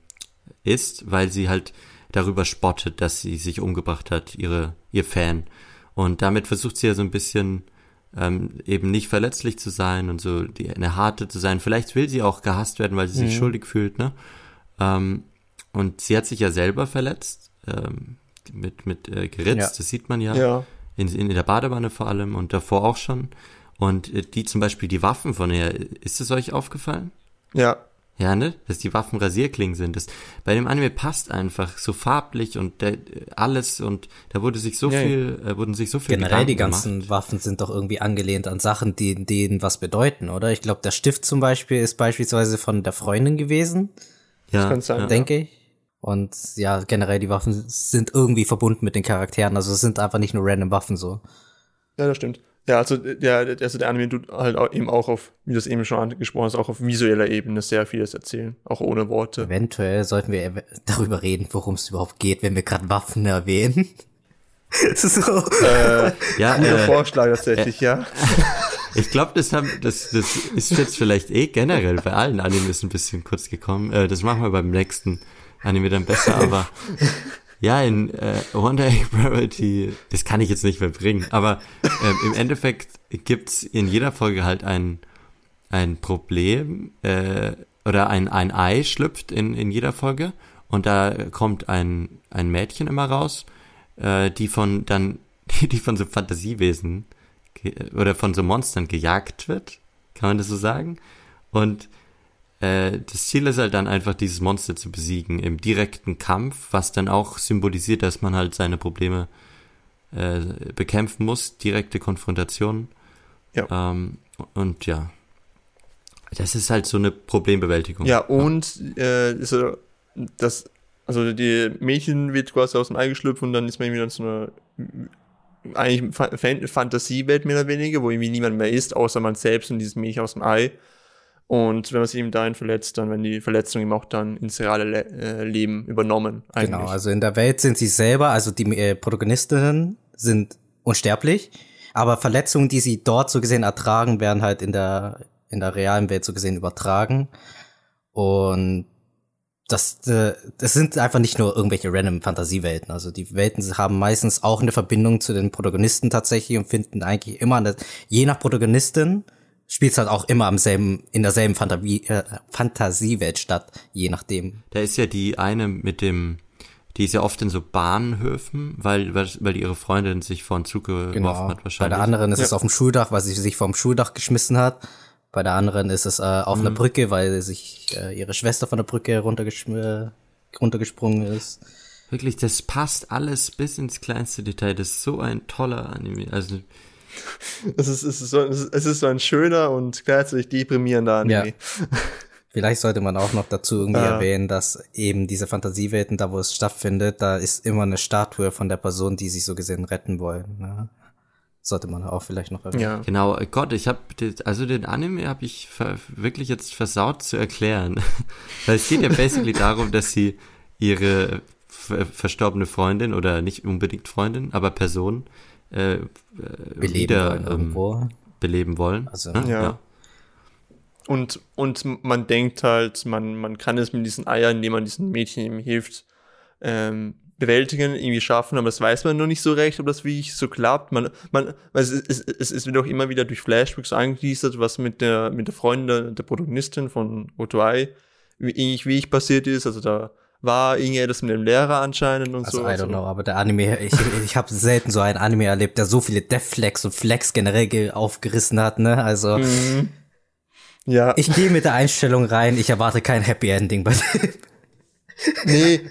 ist, weil sie halt darüber spottet, dass sie sich umgebracht hat, ihre ihr Fan. Und damit versucht sie ja so ein bisschen ähm, eben nicht verletzlich zu sein und so die, eine harte zu sein. Vielleicht will sie auch gehasst werden, weil sie sich Mhm. schuldig fühlt, ne? Ähm, und sie hat sich ja selber verletzt, ähm, mit, mit äh, geritzt, Ja. das sieht man ja, Ja. In, in der Badewanne vor allem und davor auch schon. Und äh, die zum Beispiel, die Waffen von ihr, ist es euch aufgefallen? Ja. Ja, ne? Dass die Waffen Rasierklingen sind. Das, bei dem Anime passt einfach so farblich und der, alles und da wurde sich so Ja, ja. viel, äh, wurden sich so viel Generell die Gedanken ganzen gemacht. Waffen sind doch irgendwie angelehnt an Sachen, die denen was bedeuten, oder? Ich glaube, der Stift zum Beispiel ist beispielsweise von der Freundin gewesen, Ja, kann sein. ja. denke ich. Und ja, generell die Waffen sind irgendwie verbunden mit den Charakteren. Also es sind einfach nicht nur random Waffen so. Ja, das stimmt. Ja, also der, also der Anime tut halt auch eben auch auf, wie du es eben schon angesprochen hast, auch auf visueller Ebene sehr vieles erzählen, auch ohne Worte. Eventuell sollten wir darüber reden, worum es überhaupt geht, wenn wir gerade Waffen erwähnen. [laughs] so. Äh, Ja, guter äh, Vorschlag tatsächlich, ja. [laughs] Ich glaube, das, haben, das, das ist jetzt vielleicht eh generell bei allen Animes ein bisschen kurz gekommen. Äh, das machen wir beim nächsten Anime dann besser, aber [laughs] ja, in äh, Wonder Egg Priority, das kann ich jetzt nicht mehr bringen, aber ähm, im Endeffekt gibt's in jeder Folge halt ein, ein Problem äh, oder ein, ein Ei schlüpft in, in jeder Folge und da kommt ein, ein Mädchen immer raus, äh, die von dann, [laughs] die von so Fantasiewesen oder von so Monstern gejagt wird, kann man das so sagen? Und äh, das Ziel ist halt dann einfach, dieses Monster zu besiegen im direkten Kampf, was dann auch symbolisiert, dass man halt seine Probleme äh, bekämpfen muss, direkte Konfrontation. Ja. Ähm, und ja, das ist halt so eine Problembewältigung. Ja, und äh, so, das, also die Mädchen wird quasi aus dem Ei geschlüpft und dann ist man irgendwie dann so eine eigentlich Fantasiewelt mehr oder weniger, wo irgendwie niemand mehr ist, außer man selbst und dieses Mädchen aus dem Ei. Und wenn man sich eben dahin verletzt, dann werden die Verletzungen eben auch dann ins reale Le äh, Leben übernommen. Eigentlich. Genau, also in der Welt sind sie selber, also die äh, Protagonistinnen sind unsterblich, aber Verletzungen, die sie dort so gesehen ertragen, werden halt in der, in der realen Welt so gesehen übertragen. Und das, äh, das sind einfach nicht nur irgendwelche random Fantasiewelten. Also die Welten haben meistens auch eine Verbindung zu den Protagonisten tatsächlich und finden eigentlich immer, eine, je nach Protagonistin, spielt halt auch immer am selben, in derselben Fantasie, äh, Fantasiewelt statt, je nachdem. Da ist ja die eine mit dem, die ist ja oft in so Bahnhöfen, weil, weil, weil ihre Freundin sich vor den Zug geworfen genau. hat wahrscheinlich. Bei der anderen ist ja. es auf dem Schuldach, weil sie sich vom Schuldach geschmissen hat. Bei der anderen ist es äh, auf mhm. einer Brücke, weil sich äh, ihre Schwester von der Brücke runterges runtergesprungen ist. Wirklich, das passt alles bis ins kleinste Detail. Das ist so ein toller Anime. Also [laughs] es ist, es, ist so, es ist so ein schöner und gleichzeitig deprimierender Anime. Ja. Vielleicht sollte man auch noch dazu irgendwie ja. erwähnen, dass eben diese Fantasiewelten, da wo es stattfindet, da ist immer eine Statue von der Person, die sich so gesehen retten wollen. Ne? Sollte man auch vielleicht noch erwähnen. Ja. Genau, Gott, ich habe also den Anime habe ich wirklich jetzt versaut zu erklären. [laughs] Weil es geht ja basically darum, dass sie ihre verstorbene Freundin oder nicht unbedingt Freundin, aber Person äh, beleben wieder ähm, beleben wollen. Also, ne? ja. ja. Und, und man denkt halt, man, man kann es mit diesen Eiern, indem man diesen Mädchen eben hilft, ähm, bewältigen, irgendwie schaffen, aber das weiß man noch nicht so recht, ob das wirklich so klappt. Man, man, es, es, es, es wird auch immer wieder durch Flashbacks angeteasert, was mit der, mit der Freundin der, der Protagonistin von Otoi, wie, wie ich passiert ist. Also da war irgendetwas mit dem Lehrer anscheinend und also, so. I don't know, aber der Anime, ich, ich habe selten so ein Anime erlebt, der so viele Flags und Flags generell aufgerissen hat, ne? Also mhm. ja. Ich gehe mit der Einstellung rein, ich erwarte kein Happy Ending bei dem. Nee.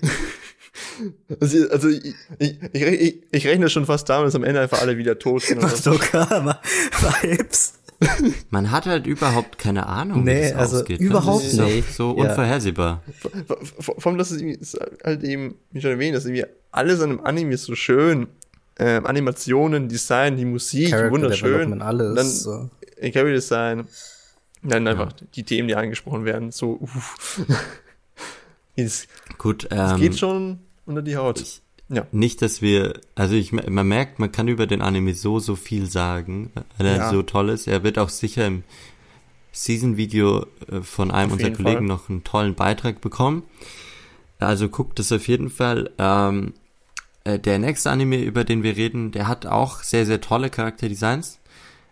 Also, also ich, ich, ich, ich, rechne schon fast damit, dass am Ende einfach alle wieder tot sind. Was so Vibes. Man hat halt überhaupt keine Ahnung, nee, wie das also ausgeht. Überhaupt das nicht. So, so unvorhersehbar. Vor allem, das ist, halt eben, wie schon erwähnt, dass irgendwie alles an einem Anime ist so schön. Ähm, Animationen, Design, die Musik, Character wunderschön. alles. Dann so. Character Design. Dann einfach ja. die Themen, die angesprochen werden, so. Uff. ist, [laughs] Gut, ähm, es geht schon unter die Haut. Ich, ja. Nicht, dass wir, also ich, man merkt, man kann über den Anime so, so viel sagen, weil er ja. so toll ist. Er wird auch sicher im Season-Video äh, von einem unserer Kollegen Fall. noch einen tollen Beitrag bekommen. Also guckt es auf jeden Fall. Ähm, äh, der nächste Anime, über den wir reden, der hat auch sehr, sehr tolle Charakterdesigns.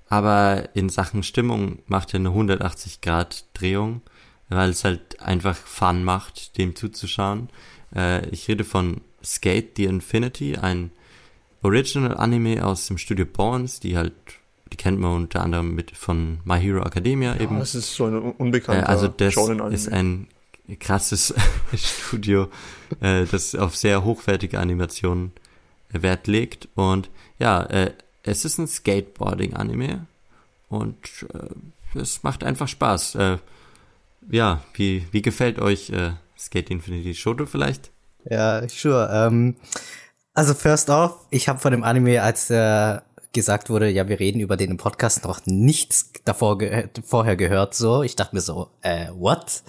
Aber in Sachen Stimmung macht er eine 180-Grad-Drehung, weil es halt einfach Fun macht, dem zuzuschauen. Äh, ich rede von Skate the Infinity, ein Original Anime aus dem Studio Bones, die halt, die kennt man unter anderem mit von My Hero Academia ja, eben. Das ist so ein unbekannter äh, Also das ist ein krasses [laughs] Studio, äh, das auf sehr hochwertige Animationen Wert legt und ja, äh, es ist ein Skateboarding-Anime und äh, es macht einfach Spaß. Äh, ja, wie, wie gefällt euch äh, Skate Infinity? Shoto vielleicht? Ja, sure. Ähm, also first off, ich habe von dem Anime, als äh, gesagt wurde, ja, wir reden über den im Podcast, noch nichts davor ge vorher gehört. So, ich dachte mir so, äh, what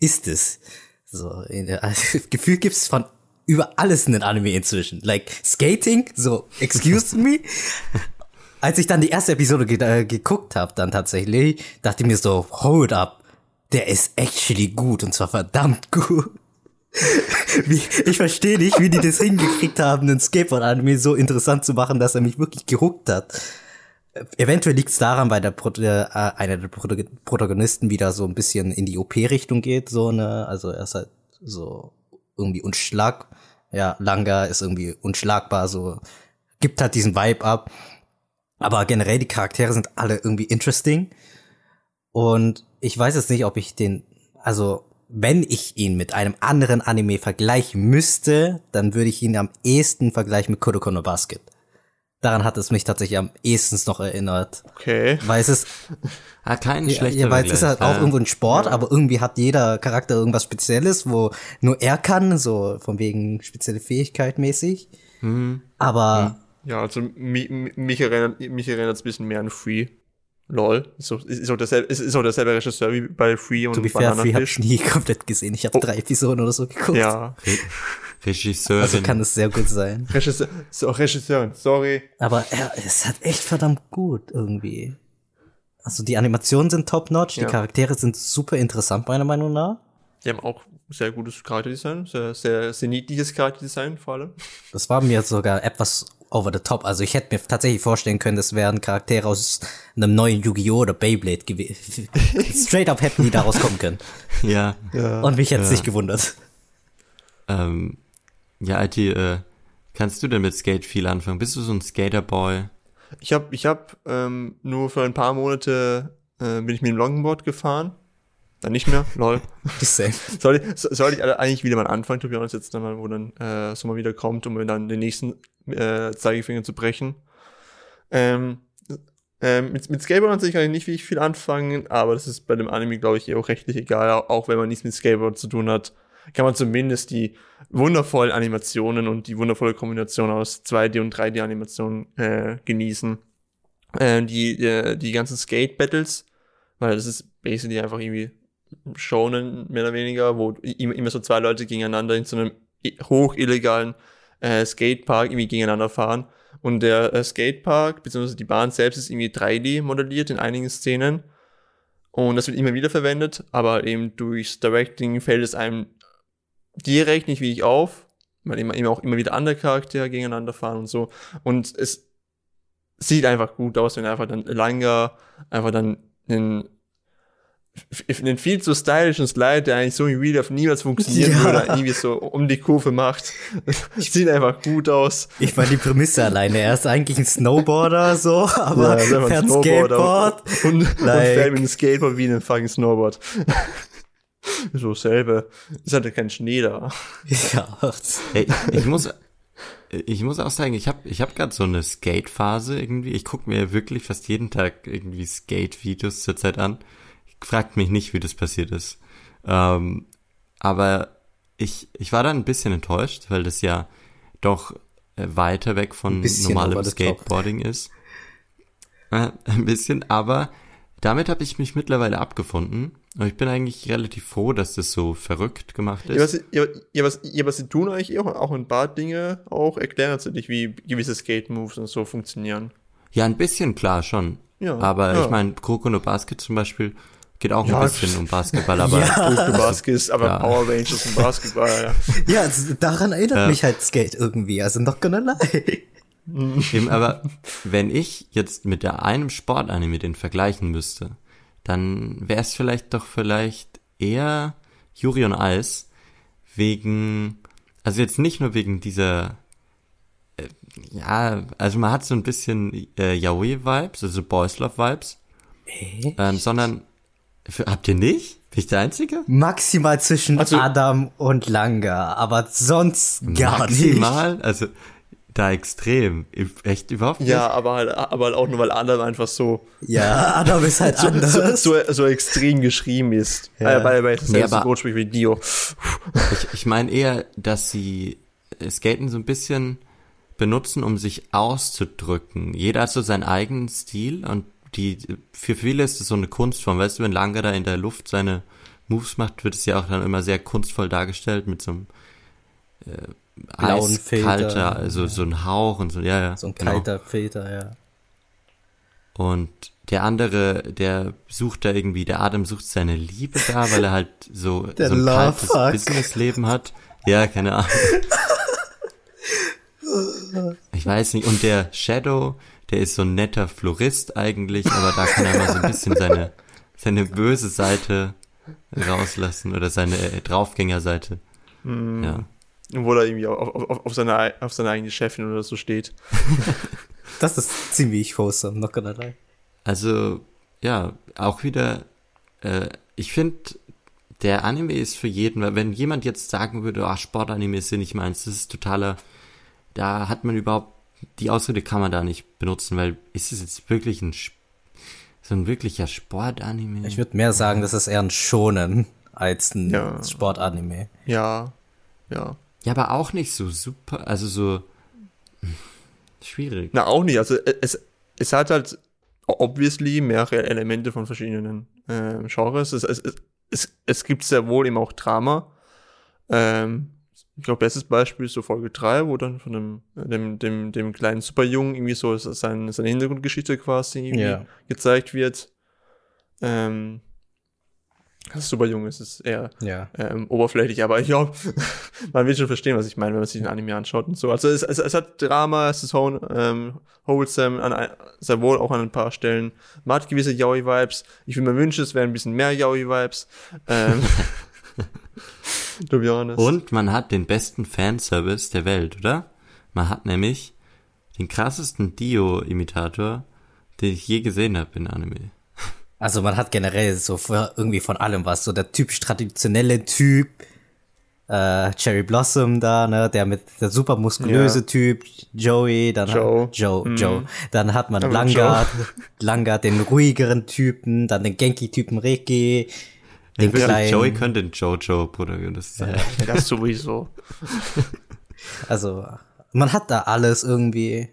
ist es? So, in also, [laughs] Gefühl gibt's von über alles in den Anime inzwischen. Like Skating, so, excuse me. [laughs] Als ich dann die erste Episode ge äh, geguckt habe, dann tatsächlich, dachte ich mir so, hold up, der ist actually gut und zwar verdammt gut. [laughs] Wie, ich verstehe nicht, wie die das hingekriegt haben, einen Skateboard-Anime so interessant zu machen, dass er mich wirklich gehuckt hat. Eventuell liegt es daran, weil der Pro äh, einer der Protagonisten wieder so ein bisschen in die OP-Richtung geht, so ne, also er ist halt so irgendwie unschlag, ja, Langa ist irgendwie unschlagbar, so gibt halt diesen Vibe ab. Aber generell die Charaktere sind alle irgendwie interesting. Und ich weiß jetzt nicht, ob ich den, also wenn ich ihn mit einem anderen Anime vergleichen müsste, dann würde ich ihn am ehesten vergleichen mit Kuroko no Basket. Daran hat es mich tatsächlich am ehesten noch erinnert. Okay. Weil es ist, [laughs] Ah, kein ja, schlechter ja, weil es ist halt auch Ja. irgendwo ein Sport, aber irgendwie hat jeder Charakter irgendwas Spezielles, wo nur er kann, so von wegen spezielle Fähigkeit mäßig. Mhm. Aber Ja, also mi, mi, mich erinnert mich erinnert es ein bisschen mehr an Free. Lol. Ist auch, ist auch derselbe, ist, ist auch derselbe Regisseur wie bei Free und to be fair, Free habe ich Bananafish. nie [laughs] komplett gesehen. Ich habe Oh. drei Episoden oder so geguckt. Ja. Regisseurin. Also kann es sehr gut sein. Regisseur, so, Regisseurin, sorry. Aber er ist halt echt verdammt gut irgendwie. Also die Animationen sind top-notch, die Ja. Charaktere sind super interessant meiner Meinung nach. Die haben auch sehr gutes Charakterdesign, sehr, sehr, sehr niedliches Charakterdesign vor allem. Das war mir sogar etwas over the top. Also ich hätte mir tatsächlich vorstellen können, das wären Charaktere aus einem neuen Yu-Gi-Oh! oder Beyblade gewesen. [laughs] Straight up hätten die daraus kommen können. [laughs] ja. Ja. Und mich hätte es Ja. nicht gewundert. Ähm, ja, IT, äh, kannst du denn mit Skate viel anfangen? Bist du so ein Skaterboy? Ich habe ich hab, ähm, nur für ein paar Monate äh, bin ich mit dem Longboard gefahren. Dann nicht mehr, lol. [laughs] Same. Soll ich, so- soll ich eigentlich wieder mal anfangen, to be honest, jetzt dann mal, wo dann äh, Sommer wieder kommt, um mir dann den nächsten äh, Zeigefinger zu brechen. Ähm, ähm, mit, mit Skateboard an sich kann ich nicht wirklich viel anfangen, aber das ist bei dem Anime, glaube ich, eh auch rechtlich egal. Auch- wenn man nichts mit Skateboard zu tun hat, kann man zumindest die wundervollen Animationen und die wundervolle Kombination aus 2D und 3D-Animationen äh, genießen. Äh, die, äh, die ganzen Skate-Battles, weil das ist basically einfach irgendwie Shonen, mehr oder weniger, wo immer, so zwei Leute gegeneinander in so einem hoch illegalen äh, Skatepark irgendwie gegeneinander fahren. Und der äh, Skatepark, beziehungsweise die Bahn selbst ist irgendwie 3D modelliert in einigen Szenen. Und das wird immer wieder verwendet, aber eben durchs Directing fällt es einem direkt nicht wirklich auf, weil immer, immer auch immer wieder andere Charaktere gegeneinander fahren und so. Und es sieht einfach gut aus, wenn einfach dann Langa einfach dann f- einen viel zu stylischen Slide, der eigentlich so in Real Life niemals funktionieren Ja. würde, irgendwie so um die Kurve macht. [laughs] Sieht einfach gut aus. Ich meine die Prämisse alleine. Er ist eigentlich ein Snowboarder, so, aber Ja, ist ein fährt Snowboarder Skateboard. Und, und Like- fährt mit dem Skateboard wie ein fucking Snowboard. [laughs] so selbe. Es hatte keinen Schnee da. Ja. Ey, ich muss, ich muss auch sagen, ich habe ich hab gerade so eine Skate-Phase irgendwie. Ich gucke mir wirklich fast jeden Tag irgendwie Skate-Videos zurzeit an. Fragt mich nicht, wie das passiert ist. Ähm, aber ich, ich war dann ein bisschen enttäuscht, weil das ja doch äh, weiter weg von normalem top. Skateboarding ist. Äh, ein bisschen, aber damit habe ich mich mittlerweile abgefunden. Und ich bin eigentlich relativ froh, dass das so verrückt gemacht Ja, ist. was, ja, ja, was, ja, was sie tun eigentlich auch, auch ein paar Dinge auch erklären tatsächlich, wie gewisse Skate-Moves und so funktionieren. Ja, ein bisschen klar schon. Ja, aber ja. ich meine, Kroko no Basket zum Beispiel geht auch Ja, ein bisschen um Basketball, aber Kurko [laughs] Baskets, aber Ja. Power Rangers und Basketball, ja. [laughs] Ja, also daran erinnert Ja. mich halt Skate irgendwie. Also not gonna lie. [laughs] eben, aber wenn ich jetzt mit der einem Sportanime den vergleichen müsste, dann wäre es vielleicht doch vielleicht eher Yuri on Ice wegen, also jetzt nicht nur wegen dieser, äh, ja, also man hat so ein bisschen äh, Yaoi-Vibes, also Boys Love-Vibes, ähm, sondern, habt ihr nicht? Bin ich der Einzige? Maximal zwischen Also- Adam und Langa, aber sonst gar Maximal, also da extrem, echt überhaupt nicht. Ja, aber halt, aber halt auch nur, weil Adam einfach so, nicht. Ja, Adam ist halt [laughs] so, anders. so, so, so extrem geschrieben ist. Ja. Ja. Weil, weil es Nee, so aber- groß spricht wie Dio. Ich, ich meine eher, dass sie Skaten so ein bisschen benutzen, um sich auszudrücken. Jeder hat so seinen eigenen Stil und die, für viele ist es so eine Kunstform. Weißt du, wenn Langer da in der Luft seine Moves macht, wird es ja auch dann immer sehr kunstvoll dargestellt mit so einem äh, Blauen eiskalter, Filter. also so ein Hauch und so, ja, ja. So ein genau. kalter Filter, ja. Und der andere, der sucht da irgendwie, der Adam sucht seine Liebe da, weil er halt so, [laughs] Der so ein kaltes. Businessleben hat. Ja, keine Ahnung. [laughs] Ich weiß nicht. Und der Shadow, der ist so ein netter Florist eigentlich, aber da kann er mal so ein bisschen seine, seine böse Seite rauslassen oder seine äh, Draufgängerseite. Mm. Ja. Obwohl er irgendwie auf, auf, auf, seine, auf seine eigene Chefin oder so steht. [laughs] Das ist ziemlich wholesome, not gonna lie. Also, ja, auch wieder, äh, ich finde, der Anime ist für jeden, weil wenn jemand jetzt sagen würde, ah, Sportanime ist ja nicht meins, das ist totaler, da hat man überhaupt, die Ausrede kann man da nicht benutzen, weil ist es jetzt wirklich ein, Sp- so ein wirklicher Sportanime? Ich würde mehr sagen, das ist eher ein Schonen als ein Ja. Sportanime. Ja, ja. ja, aber auch nicht so super, also so, [laughs] schwierig. Na, auch nicht. Also äh, es, es hat halt obviously mehrere Elemente von verschiedenen ähm, Genres. Es, es, es, es, es gibt sehr wohl eben auch Drama. Ähm, ich glaube, bestes Beispiel ist so Folge 3, wo dann von dem, dem, dem, dem kleinen Superjungen irgendwie so sein, seine Hintergrundgeschichte quasi Ja. gezeigt wird. Ähm, das ist es eher Ja. ähm, oberflächlich, aber ich glaube, [laughs] man will schon verstehen, was ich meine, wenn man sich den Anime anschaut und so. Also es, es, es hat Drama, es ist whole- ähm, wholesome, an, ein- sehr wohl auch an ein paar Stellen. Man hat gewisse Yaoi-Vibes. Ich würde mir wünschen, es wären ein bisschen mehr Yaoi-Vibes. Ähm, [laughs] [laughs] to be honest. Und man hat den besten Fanservice der Welt, oder? Man hat nämlich den krassesten Dio-Imitator, den ich je gesehen habe in Anime. Also man hat generell so irgendwie von allem was. So der typisch traditionelle Typ, äh, Cherry Blossom da, ne, der mit der super muskulöse Ja. Typ, Joey, dann Joe. Hat, Joe, Mhm. Joe. Dann hat man Aber Langard, [laughs] Langard den ruhigeren Typen, dann den Genki-Typen Reki, den Wirklich, kleinen, Joey könnte ein Jojo-Protagonist sein. Ja, das sowieso. [laughs] also man hat da alles irgendwie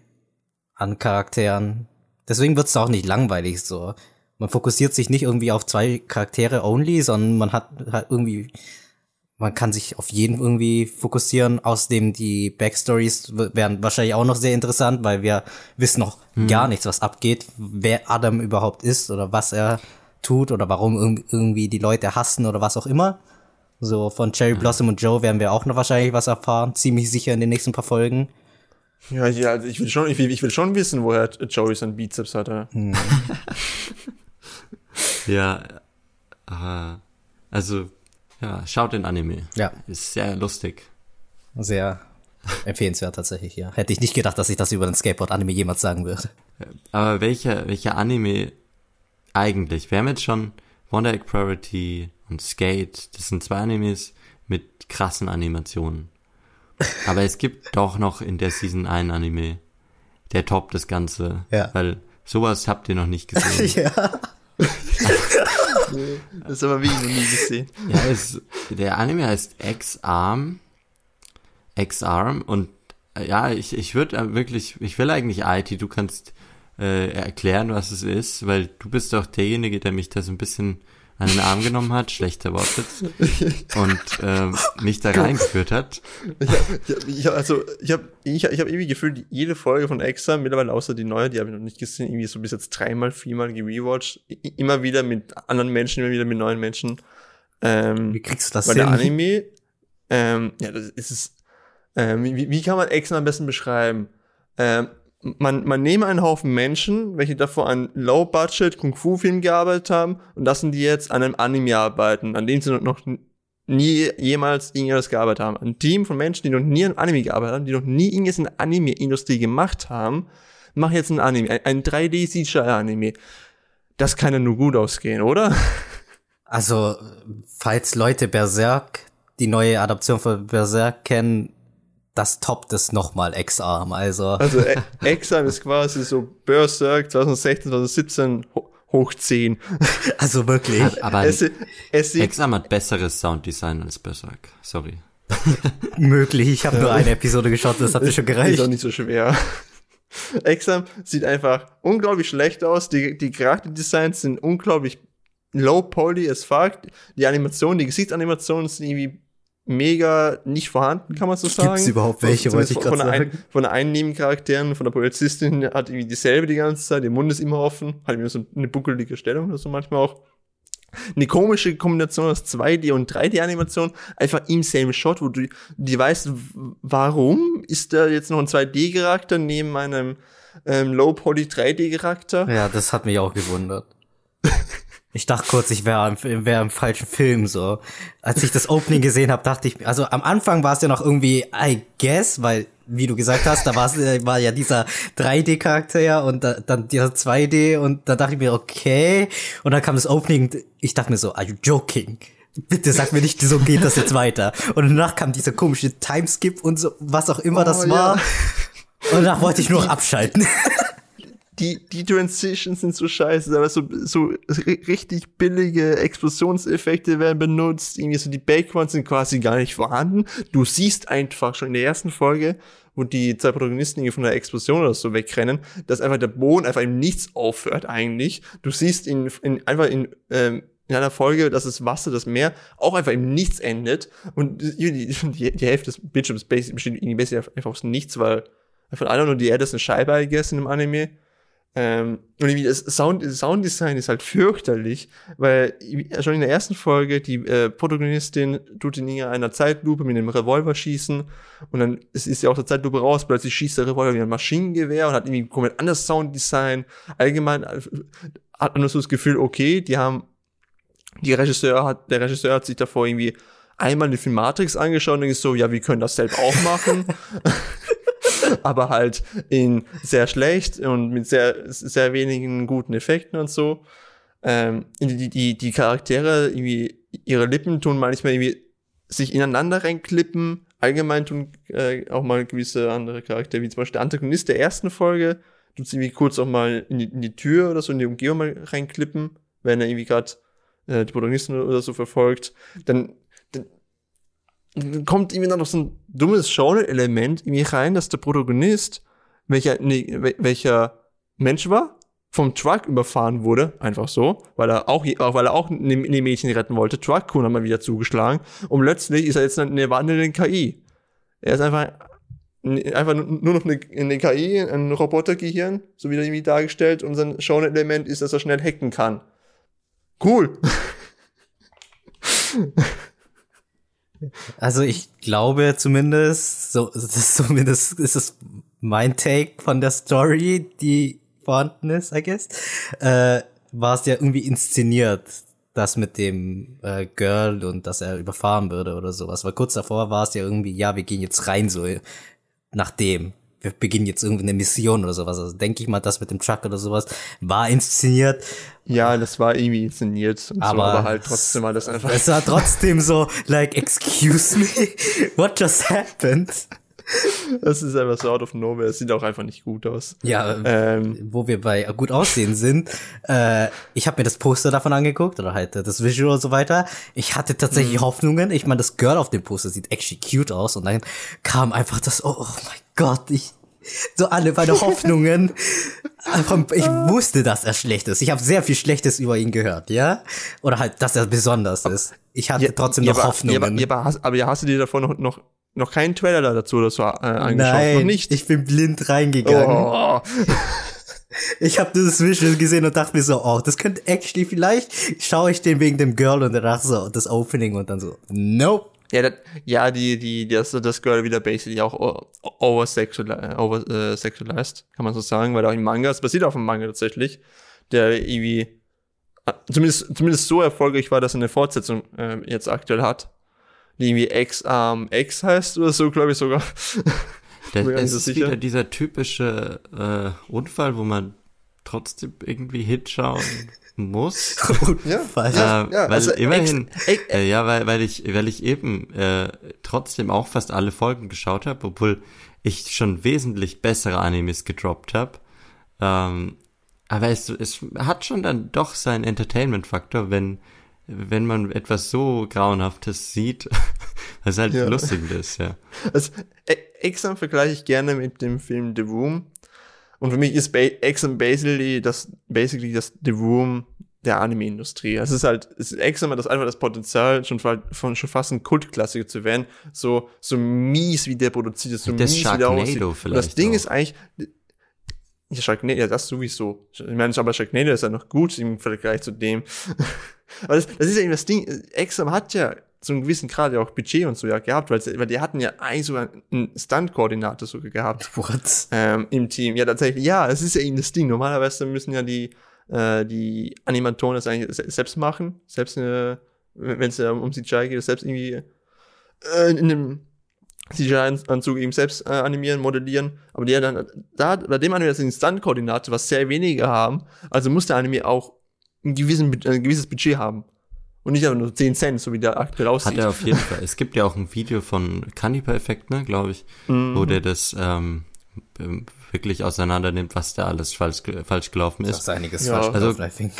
an Charakteren. Deswegen wird's da auch nicht langweilig so. Man fokussiert sich nicht irgendwie auf zwei Charaktere only, sondern man hat halt irgendwie, man kann sich auf jeden irgendwie fokussieren. Außerdem die Backstories w- wären wahrscheinlich auch noch sehr interessant, weil wir wissen noch gar nichts, was abgeht, wer Adam überhaupt ist oder was er tut oder warum irg- irgendwie die Leute hassen oder was auch immer. So von Cherry Blossom und Joe werden wir auch noch wahrscheinlich was erfahren, ziemlich sicher in den nächsten paar Folgen. Ja, ja also ich will schon, ich will, ich will schon wissen, woher Joey seinen Bizeps hatte. [laughs] Ja, äh, also, ja, schaut den Anime. Ja, Ist sehr lustig. sehr empfehlenswert tatsächlich, ja. Hätte ich nicht gedacht, dass ich das über den Skateboard-Anime jemals sagen würde. Aber welcher, welcher Anime eigentlich? Wir haben jetzt schon Wonder Egg Priority und Skate. Das sind zwei Animes mit krassen Animationen. [laughs] Aber es gibt doch noch in der Season einen Anime, der toppt das Ganze. Ja. Weil sowas habt ihr noch nicht gesehen. [laughs] ja. [laughs] Das haben wir wirklich noch nie gesehen. Ja, es, der Anime heißt X-Arm. X-Arm und äh, ja, ich, ich würde wirklich, ich will eigentlich IT, du kannst äh, erklären, was es ist, weil du bist doch derjenige, der mich da so ein bisschen an den Arm genommen hat, schlechter Wortwitz, [laughs] und ähm, mich da reingeführt hat. Ich hab, ich hab, also, ich habe ich hab, ich hab irgendwie gefühlt, jede Folge von Exa, mittlerweile außer die neue, die habe ich noch nicht gesehen, irgendwie so bis jetzt dreimal, viermal gerewatcht. Immer wieder mit anderen Menschen, immer wieder mit neuen Menschen. Ähm, Wie kriegst du das weil hin? der Anime, ähm, ja, das ist es. Ähm, wie, wie kann man Exa am besten beschreiben? Ähm, man, man nehme einen Haufen Menschen, welche davor an Low-Budget Kung-Fu-Film gearbeitet haben und lassen die jetzt an einem Anime arbeiten, an dem sie noch nie jemals irgendwas gearbeitet haben. Ein Team von Menschen, die noch nie an Anime gearbeitet haben, die noch nie irgendwas in der Anime-Industrie gemacht haben, machen jetzt ein Anime, ein, ein 3D-CGI-Anime. Das kann ja nur gut ausgehen, oder? Also, falls Leute Berserk, die neue Adaption von Berserk kennen, das toppt es nochmal X-Arm. Also, Also [laughs] E- Exam ist quasi so Berserk 2016, 2017 ho- hoch 10. [laughs] also wirklich Aber Es, es sieht X-Arm hat besseres Sounddesign als Berserk. Sorry. [laughs] möglich. Ich habe nur eine Episode geschaut, das hat mir schon ist auch gereicht. nicht so schwer. Exam sieht einfach unglaublich schlecht aus. Die, die Charakterdesigns sind unglaublich low poly as fuck. Die Animationen, die Gesichtsanimationen sind irgendwie mega nicht vorhanden, kann man so sagen. Gibt's überhaupt welche, wollte ich der sagen. ein, von der einen Nebencharakteren, von der Polizistin hat irgendwie dieselbe die ganze Zeit, der Mund ist immer offen, hat immer so eine buckelige Stellung oder so manchmal auch. Eine komische Kombination aus 2D und 3D-Animation, einfach im same Shot, wo du die weißt, warum ist da jetzt noch ein 2D-Charakter neben einem ähm, Low-Poly 3D-Charakter? Ja, das hat mich auch gewundert. [laughs] Ich dachte kurz, ich wäre wär im falschen Film so. Als ich das Opening gesehen habe, dachte ich, also am Anfang war es ja noch irgendwie, I guess, weil, wie du gesagt hast, da war's, äh, war ja dieser 3D-Charakter und da, dann dieser 2D und da dachte ich mir, okay. Und dann kam das Opening, ich dachte mir so, are you joking? Bitte sag mir nicht, so geht das jetzt weiter. Und danach kam dieser komische Timeskip und so, was auch immer oh, das war. Ja. Und danach wollte ich nur abschalten [laughs] die, die Transitions sind so scheiße, aber so, so richtig billige Explosionseffekte werden benutzt, irgendwie so die Backgrounds sind quasi gar nicht vorhanden. Du siehst einfach schon in der ersten Folge, wo die zwei Protagonisten irgendwie von der Explosion oder so wegrennen, dass einfach der Boden einfach im Nichts aufhört eigentlich. Du siehst in, in einfach in, ähm, in einer Folge, dass das Wasser, das Meer auch einfach im Nichts endet und die, die, die Hälfte des Bildschirms besteht irgendwie einfach aus Nichts, weil einfach einer nur die Erde ist eine Scheibe gegessen im Anime ähm, und irgendwie das Sound, Sounddesign ist halt fürchterlich, weil schon in der ersten Folge die äh, Protagonistin tut in einer Zeitlupe mit einem Revolver schießen und dann ist, ist ja auch der Zeitlupe raus, plötzlich schießt der Revolver wie ein Maschinengewehr und hat irgendwie komplett anderes Sounddesign. Allgemein äh, hat man so das Gefühl, okay, die haben, die Regisseur hat, der Regisseur hat sich davor irgendwie einmal den Film Matrix angeschaut und ist so, ja, wir können das selbst auch machen. [laughs] [laughs] aber halt in sehr schlecht und mit sehr, sehr wenigen guten Effekten und so. Ähm, die, die, die Charaktere, irgendwie, ihre Lippen tun manchmal irgendwie sich ineinander reinklippen. Allgemein tun äh, auch mal gewisse andere Charaktere, wie zum Beispiel der Antagonist der ersten Folge, tut irgendwie kurz auch mal in die, in die Tür oder so in die Umgebung mal reinklippen, wenn er irgendwie gerade äh, die Protagonisten oder so verfolgt. Dann kommt irgendwie noch so ein dummes Genre-Element irgendwie rein, dass der Protagonist, welcher, nee, welcher Mensch war, vom Truck überfahren wurde, einfach so, weil er auch, weil er auch eine, Mädchen retten wollte. Truck-Kuhn hat mal wieder zugeschlagen und plötzlich ist er jetzt eine wandelnde KI. Er ist einfach, einfach nur noch eine, eine KI, ein Robotergehirn, so wie er irgendwie dargestellt und sein Genre-Element ist, dass er schnell hacken kann. Cool. [laughs] Also ich glaube zumindest, so [laughs] zumindest ist es mein Take von der Story, die vorhanden ist, I guess, äh, war es ja irgendwie inszeniert, das mit dem äh, Girl und dass er überfahren würde oder sowas. Weil kurz davor war es ja irgendwie, ja, wir gehen jetzt rein so nach dem wir beginnen jetzt irgendwie eine Mission oder sowas. Also denke ich mal, das mit dem Truck oder sowas war inszeniert. Ja, das war irgendwie inszeniert. aber, so, aber halt trotzdem war das einfach. Es war trotzdem so, like, excuse me, [laughs] what just happened? Das ist einfach so out of nowhere. Es sieht auch einfach nicht gut aus. Ja, ähm, wo wir bei gut aussehen sind. Äh, ich habe mir das Poster davon angeguckt oder halt das Visual und so weiter. Ich hatte tatsächlich mhm. Hoffnungen. Ich meine, das Girl auf dem Poster sieht actually cute aus und dann kam einfach das. Oh, oh mein Gott, ich so alle meine [laughs] Hoffnungen. ich wusste, dass er schlecht ist. Ich habe sehr viel Schlechtes über ihn gehört, ja? Oder halt, dass er besonders ist. Ich hatte ja, trotzdem noch aber, Hoffnungen. Ja, aber, hast, aber hast du dir davon noch, noch, noch keinen Trailer dazu oder so äh, angeschaut? Nein, noch nicht. Ich bin blind reingegangen. Oh. Ich habe dieses Visual gesehen und dachte mir so, oh, das könnte actually vielleicht schaue ich den wegen dem Girl und danach so das Opening und dann so, nope. Ja, das, ja, die, die, das, das Girl wieder basically auch oversexualized, over, äh, sexualized, kann man so sagen, weil auch im Manga, es basiert auf dem Manga tatsächlich, der irgendwie, äh, zumindest, zumindest so erfolgreich war, dass er eine Fortsetzung äh, jetzt aktuell hat, die irgendwie X-Arm X heißt oder so, glaube ich sogar. [laughs] Das ist so wieder dieser typische äh, Unfall, wo man trotzdem irgendwie hinschauen muss. [laughs] ja, äh, ja, weil also immerhin, äh, ja, weil, weil ich, weil ich eben äh, trotzdem auch fast alle Folgen geschaut habe, obwohl ich schon wesentlich bessere Animes gedroppt habe. Ähm, aber es, es hat schon dann doch seinen Entertainment-Faktor, wenn wenn man etwas so grauenhaftes sieht, [laughs] was halt ja. lustig ist, ja. Also, Exam vergleiche ich gerne mit dem Film The Room, und für mich ist ba basically das, basically das The Room der Anime-Industrie. Es ist halt, es ist Exam hat das einfach das Potenzial, schon, von, schon fast ein Kultklassiker zu werden. So, so mies, wie der produziert ist, so das mies, wie der aussieht. das Ding auch. ist eigentlich, ja, Sharknado, ja, das sowieso. Ich meine, aber Sharknado ist ja noch gut im Vergleich zu dem. [laughs] aber das, das ist ja eben das Ding, Exam hat ja zu einem gewissen Grad ja auch Budget und so ja gehabt, weil, weil die hatten ja eigentlich sogar einen Stunt-Koordinator sogar gehabt. [laughs] What? Ähm, Im Team. Ja, tatsächlich, ja, es ist ja eben das Ding. Normalerweise müssen ja die äh, die Animatoren das eigentlich se- selbst machen, selbst äh, wenn es ja um CGI geht, selbst irgendwie äh, in dem CGI-Anzug eben selbst äh, animieren, modellieren. Aber die ja dann, da, bei dem Anime, das sind Stunt-Koordinate, was sehr wenige haben, also muss der Anime auch ein, gewissen, ein gewisses Budget haben. Und nicht einfach nur 10 Cent, so wie der aktuell aussieht. Hat er auf jeden Fall. Es gibt ja auch ein Video von Cannibal Effect, ne, glaube ich, Mhm. wo der das ähm, ähm, wirklich auseinander nimmt, was da alles falsch, falsch gelaufen Da ist. ist einiges Ja. falsch Also- gelaufen, I think.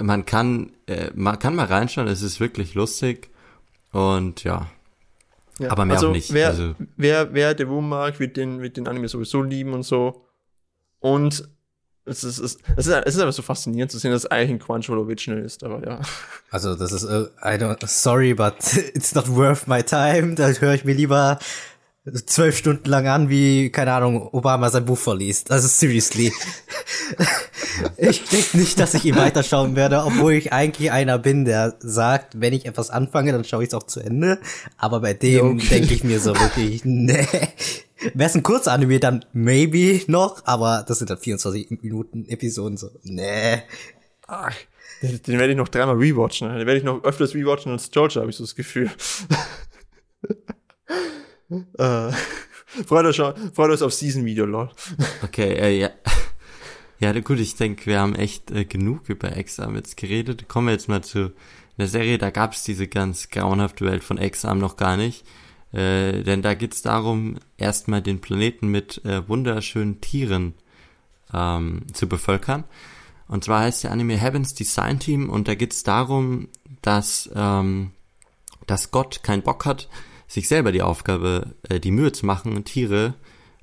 Man kann, äh, man kann mal reinschauen, es ist wirklich lustig und ja, Ja. aber mehr also, auch nicht. Wer, Also wer, wer der Wurm mag, wird den, wird den Anime sowieso lieben und so. Und es ist, es, es ist, es ist einfach so faszinierend zu sehen, dass es eigentlich ein Original ist, aber ja. Also das ist, äh, I don't, sorry, but [laughs] it's not worth my time. Da höre ich mir lieber zwölf Stunden lang an, wie, keine Ahnung, Obama sein Buch verliest. Also seriously. [laughs] ich denke nicht, dass ich ihn weiterschauen werde, obwohl ich eigentlich einer bin, der sagt, wenn ich etwas anfange, dann schaue ich es auch zu Ende. Aber bei dem okay. denke ich mir so wirklich, [laughs] nee. Wäre es ein Kurzanime, dann maybe noch, aber das sind dann 24 Minuten Episoden, so, nee. Ach, den, den werde ich noch dreimal rewatchen. Den werde ich noch öfters rewatchen als Georgia, habe ich so das Gefühl. [laughs] äh, freut euch, schon- freut euch auf Season-Video, lol. Okay, äh, ja. Ja, gut, ich denke, wir haben echt äh, genug über Exam jetzt geredet. Kommen wir jetzt mal zu einer Serie, da gab es diese ganz grauenhafte Welt von Exam noch gar nicht. Äh, denn da geht's darum, erstmal den Planeten mit äh, wunderschönen Tieren ähm, zu bevölkern. Und zwar heißt der Anime Heavens Design Team und da geht's darum, dass, ähm, dass Gott keinen Bock hat, sich selber die Aufgabe, äh, die Mühe zu machen, Tiere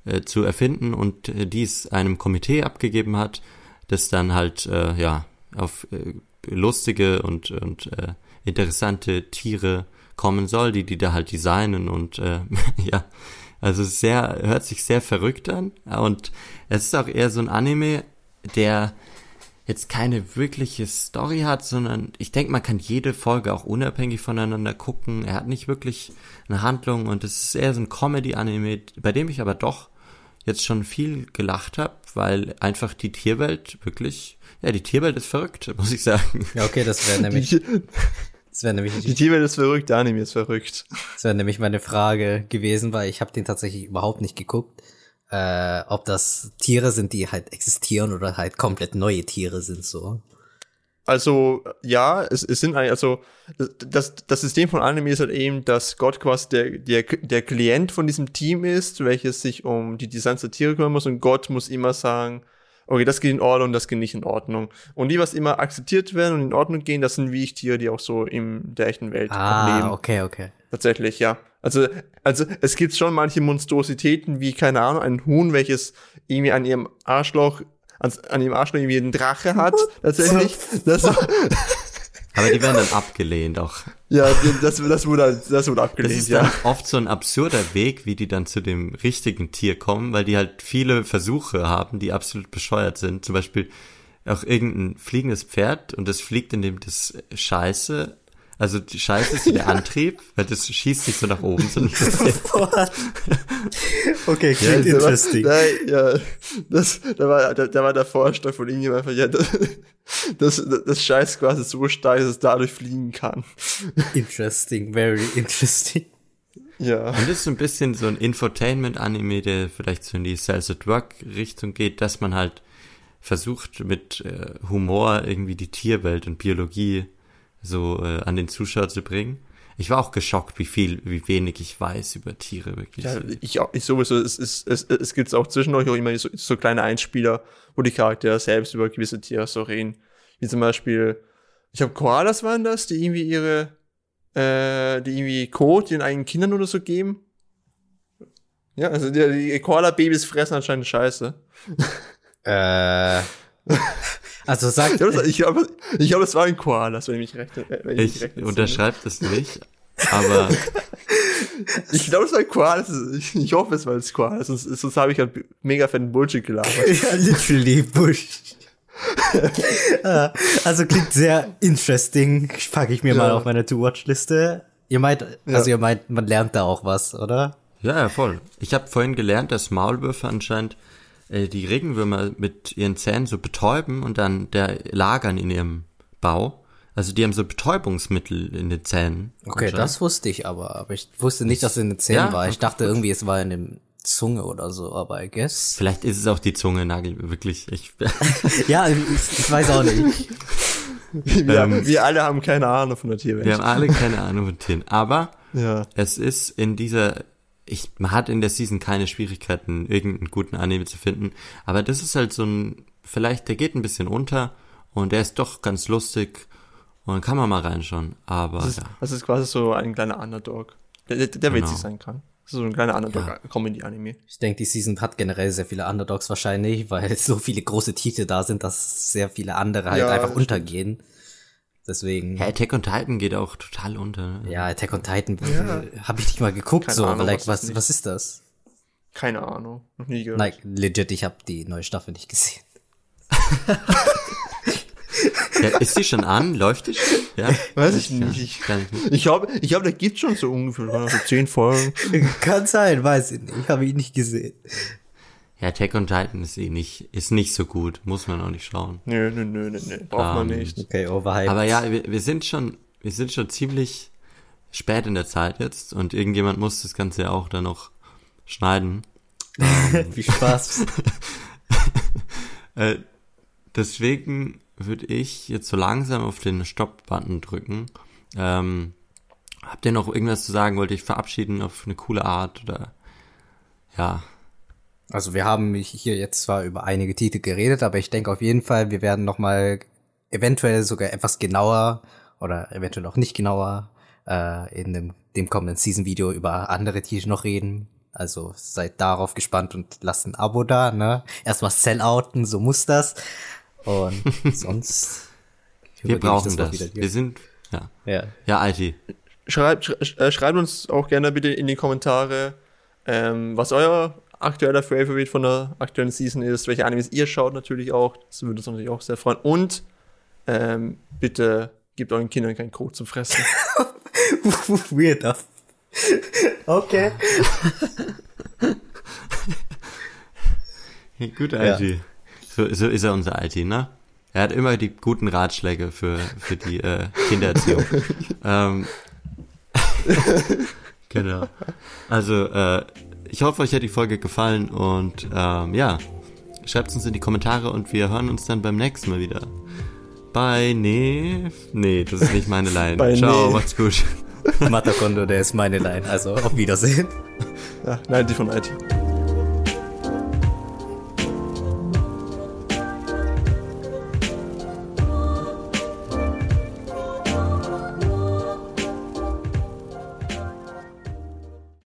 äh, zu erfinden und äh, dies einem Komitee abgegeben hat, das dann halt äh, ja auf äh, lustige und und äh, interessante Tiere kommen soll, die die da halt designen und äh, [laughs] ja, also sehr hört sich sehr verrückt an und es ist auch eher so ein Anime, der jetzt keine wirkliche Story hat, sondern ich denke, man kann jede Folge auch unabhängig voneinander gucken. Er hat nicht wirklich eine Handlung und es ist eher so ein Comedy-Anime, bei dem ich aber doch jetzt schon viel gelacht habe, weil einfach die Tierwelt wirklich, ja, die Tierwelt ist verrückt, [laughs] muss ich sagen. Ja, okay, das wäre [laughs] nämlich, Die, das wäre nämlich, die Tierwelt ist verrückt, der Anime ist verrückt. das wäre nämlich meine Frage gewesen, weil ich habe den tatsächlich überhaupt nicht geguckt, äh, ob das Tiere sind, die halt existieren oder halt komplett neue Tiere sind so. Also, ja, es, es sind also, das, das System von Anime ist halt eben, dass Gott quasi der, der, der Klient von diesem Team ist, welches sich um die Designs der Tiere kümmern muss und Gott muss immer sagen, okay, das geht in Ordnung, das geht nicht in Ordnung. Und die, was immer akzeptiert werden und in Ordnung gehen, das sind wie ich Tiere, die auch so in der echten Welt Ah, leben. okay, okay. Tatsächlich, ja. Also, also es gibt schon manche Monstrositäten, wie, keine Ahnung, ein Huhn, welches irgendwie an ihrem Arschloch, an, an ihrem Arschloch irgendwie einen Drache hat, [laughs] tatsächlich. Das, Aber die werden dann abgelehnt auch. Ja, das, das wurde, das wurde Das abgelehnt, ist dann ja. oft so ein absurder Weg, wie die dann zu dem richtigen Tier kommen, weil die halt viele Versuche haben, die absolut bescheuert sind. Zum Beispiel auch irgendein fliegendes Pferd und das fliegt, indem das Scheiße, also die Scheiße ist der Antrieb, weil das schießt nicht so nach oben, sondern [laughs] [laughs] okay, Ja, klingt da war- interesting. Da, ja, das, da war, da, da war der Vorschlag von irgendjemandem einfach, ja, das, das, das Scheiß quasi so stark, dass es dadurch fliegen kann. Interesting, very interesting. Ja. Und das ist so ein bisschen so ein Infotainment-Anime, der vielleicht so in die Cells-at-Work-Richtung geht, dass man halt versucht, mit äh, Humor irgendwie die Tierwelt und Biologie so äh, an den Zuschauer zu bringen. Ich war auch geschockt, wie viel, wie wenig ich weiß über Tiere wirklich. Ja, ich, auch- ich sowieso, es, es, es, es gibt auch zwischendurch auch immer so, so kleine Einspieler, wo die Charaktere selbst über gewisse Tiere so reden. Wie zum Beispiel, ich glaube, Koalas waren das, die irgendwie ihre, äh, die irgendwie Kot ihren eigenen Kindern oder so geben. Ja, also die, die Koala-Babys fressen anscheinend Scheiße. Äh, [laughs] also sagt, Ich glaube, ich glaube, ich glaube, das war ein Koalas, wenn ich mich recht, äh, wenn ich recht entsinne. unterschreibe das nicht, aber [laughs] Ich glaube, es war ein Koalas. Ich, ich hoffe, es war ein Koalas, sonst, sonst habe ich halt mega fetten Bullshit gelabert. [laughs] ja, literally Bush. Ah, [laughs] also klingt sehr interesting. Packe ich mir Ja. mal auf meine To-Watch-Liste. Ihr meint, also Ja. ihr meint, man lernt da auch was, oder? Ja, ja, voll. Ich habe vorhin gelernt, dass Maulwürfe anscheinend äh, die Regenwürmer mit ihren Zähnen so betäuben und dann der lagern in ihrem Bau. Also die haben so Betäubungsmittel in den Zähnen. Okay, das wusste ich aber, aber ich wusste nicht, dass es in den Zähnen Ja, war. Ich dachte irgendwie, es war in dem Zunge oder so, aber I guess. Vielleicht ist es auch die Zunge, Nagel, wirklich. Ich, [laughs] [laughs] Ja, ich, ich weiß auch nicht. Wir, wir alle haben keine Ahnung von der Tierwelt. wir haben alle keine Ahnung von Tieren. Aber ja. es ist in dieser, ich, man hat in der Season keine Schwierigkeiten, irgendeinen guten Anime zu finden. Aber das ist halt so ein, vielleicht, der geht ein bisschen unter und der ist doch ganz lustig und kann man mal reinschauen. Aber Das ist, ja. das ist quasi so ein kleiner Underdog, der, der, der witzig Genau. sein kann. Das ist so ein kleiner Underdog-Comedy-Anime. Ich denke, die Season hat generell sehr viele Underdogs wahrscheinlich, weil [laughs] so viele große Titel da sind, dass sehr viele andere halt Ja, einfach untergehen. Deswegen. ja, Attack on Titan geht auch total unter. ne? Ja, Attack on Titan Ja. habe ich nicht mal geguckt, Keine so, Ahnung, like, was was, ist das? Keine Ahnung, noch nie gehört. Like, legit, ich habe die neue Staffel nicht gesehen. [laughs] Ja, ist die schon an? Läuft die schon? Ja? Weiß ich nicht. ich. Ich glaube, ich glaub, da gibt's schon so ungefähr so zehn Folgen. [laughs] Kann sein, weiß ich nicht. Ich habe ihn nicht gesehen. Ja, Attack on Titan ist eh nicht, ist nicht so gut. Muss man auch nicht schauen. Nö, nö, nö, nö, nö. Braucht man Ähm, nicht. Okay, overhyped. Aber ja, wir, wir sind schon, wir sind schon ziemlich spät in der Zeit jetzt und irgendjemand muss das Ganze ja auch dann noch schneiden. [laughs] Viel Spaß. [laughs] Äh, deswegen würde ich jetzt so langsam auf den Stop-Button drücken. Ähm, habt ihr noch irgendwas zu sagen? Wollt ihr euch verabschieden auf eine coole Art oder ja? Also wir haben hier jetzt zwar über einige Titel geredet, aber ich denke auf jeden Fall, wir werden noch mal eventuell sogar etwas genauer oder eventuell auch nicht genauer äh, in dem, dem kommenden Season-Video über andere Titel noch reden. Also seid darauf gespannt und lasst ein Abo da, ne? Erstmal Sellouten, so muss das. Und [laughs] sonst. Wir brauchen das. wieder dir. Wir sind ja Ja. ja IT. Schreibt, sch äh, schreibt uns auch gerne bitte in die Kommentare, ähm, was euer aktueller Favorite von der aktuellen Season ist, welche Animes ihr schaut natürlich auch. Das würde uns natürlich auch sehr freuen. Und ähm, bitte gebt euren Kindern keinen Code zum Fressen. [laughs] Weird. Okay. [laughs] Gut, Ja. IT. So, so ist er unser IT, ne? Er hat immer die guten Ratschläge für, für die äh, Kindererziehung. [laughs] ähm, genau. Also, äh, ich hoffe, euch hat die Folge gefallen und ähm, ja, schreibt uns in die Kommentare und wir hören uns dann beim nächsten Mal wieder. Bye, nee. Nee, das ist nicht meine Line. [laughs] Bye, Ciao, nee. macht's gut. Matakondo, der ist meine Line. Also auf Wiedersehen. ja, nein, die von IT.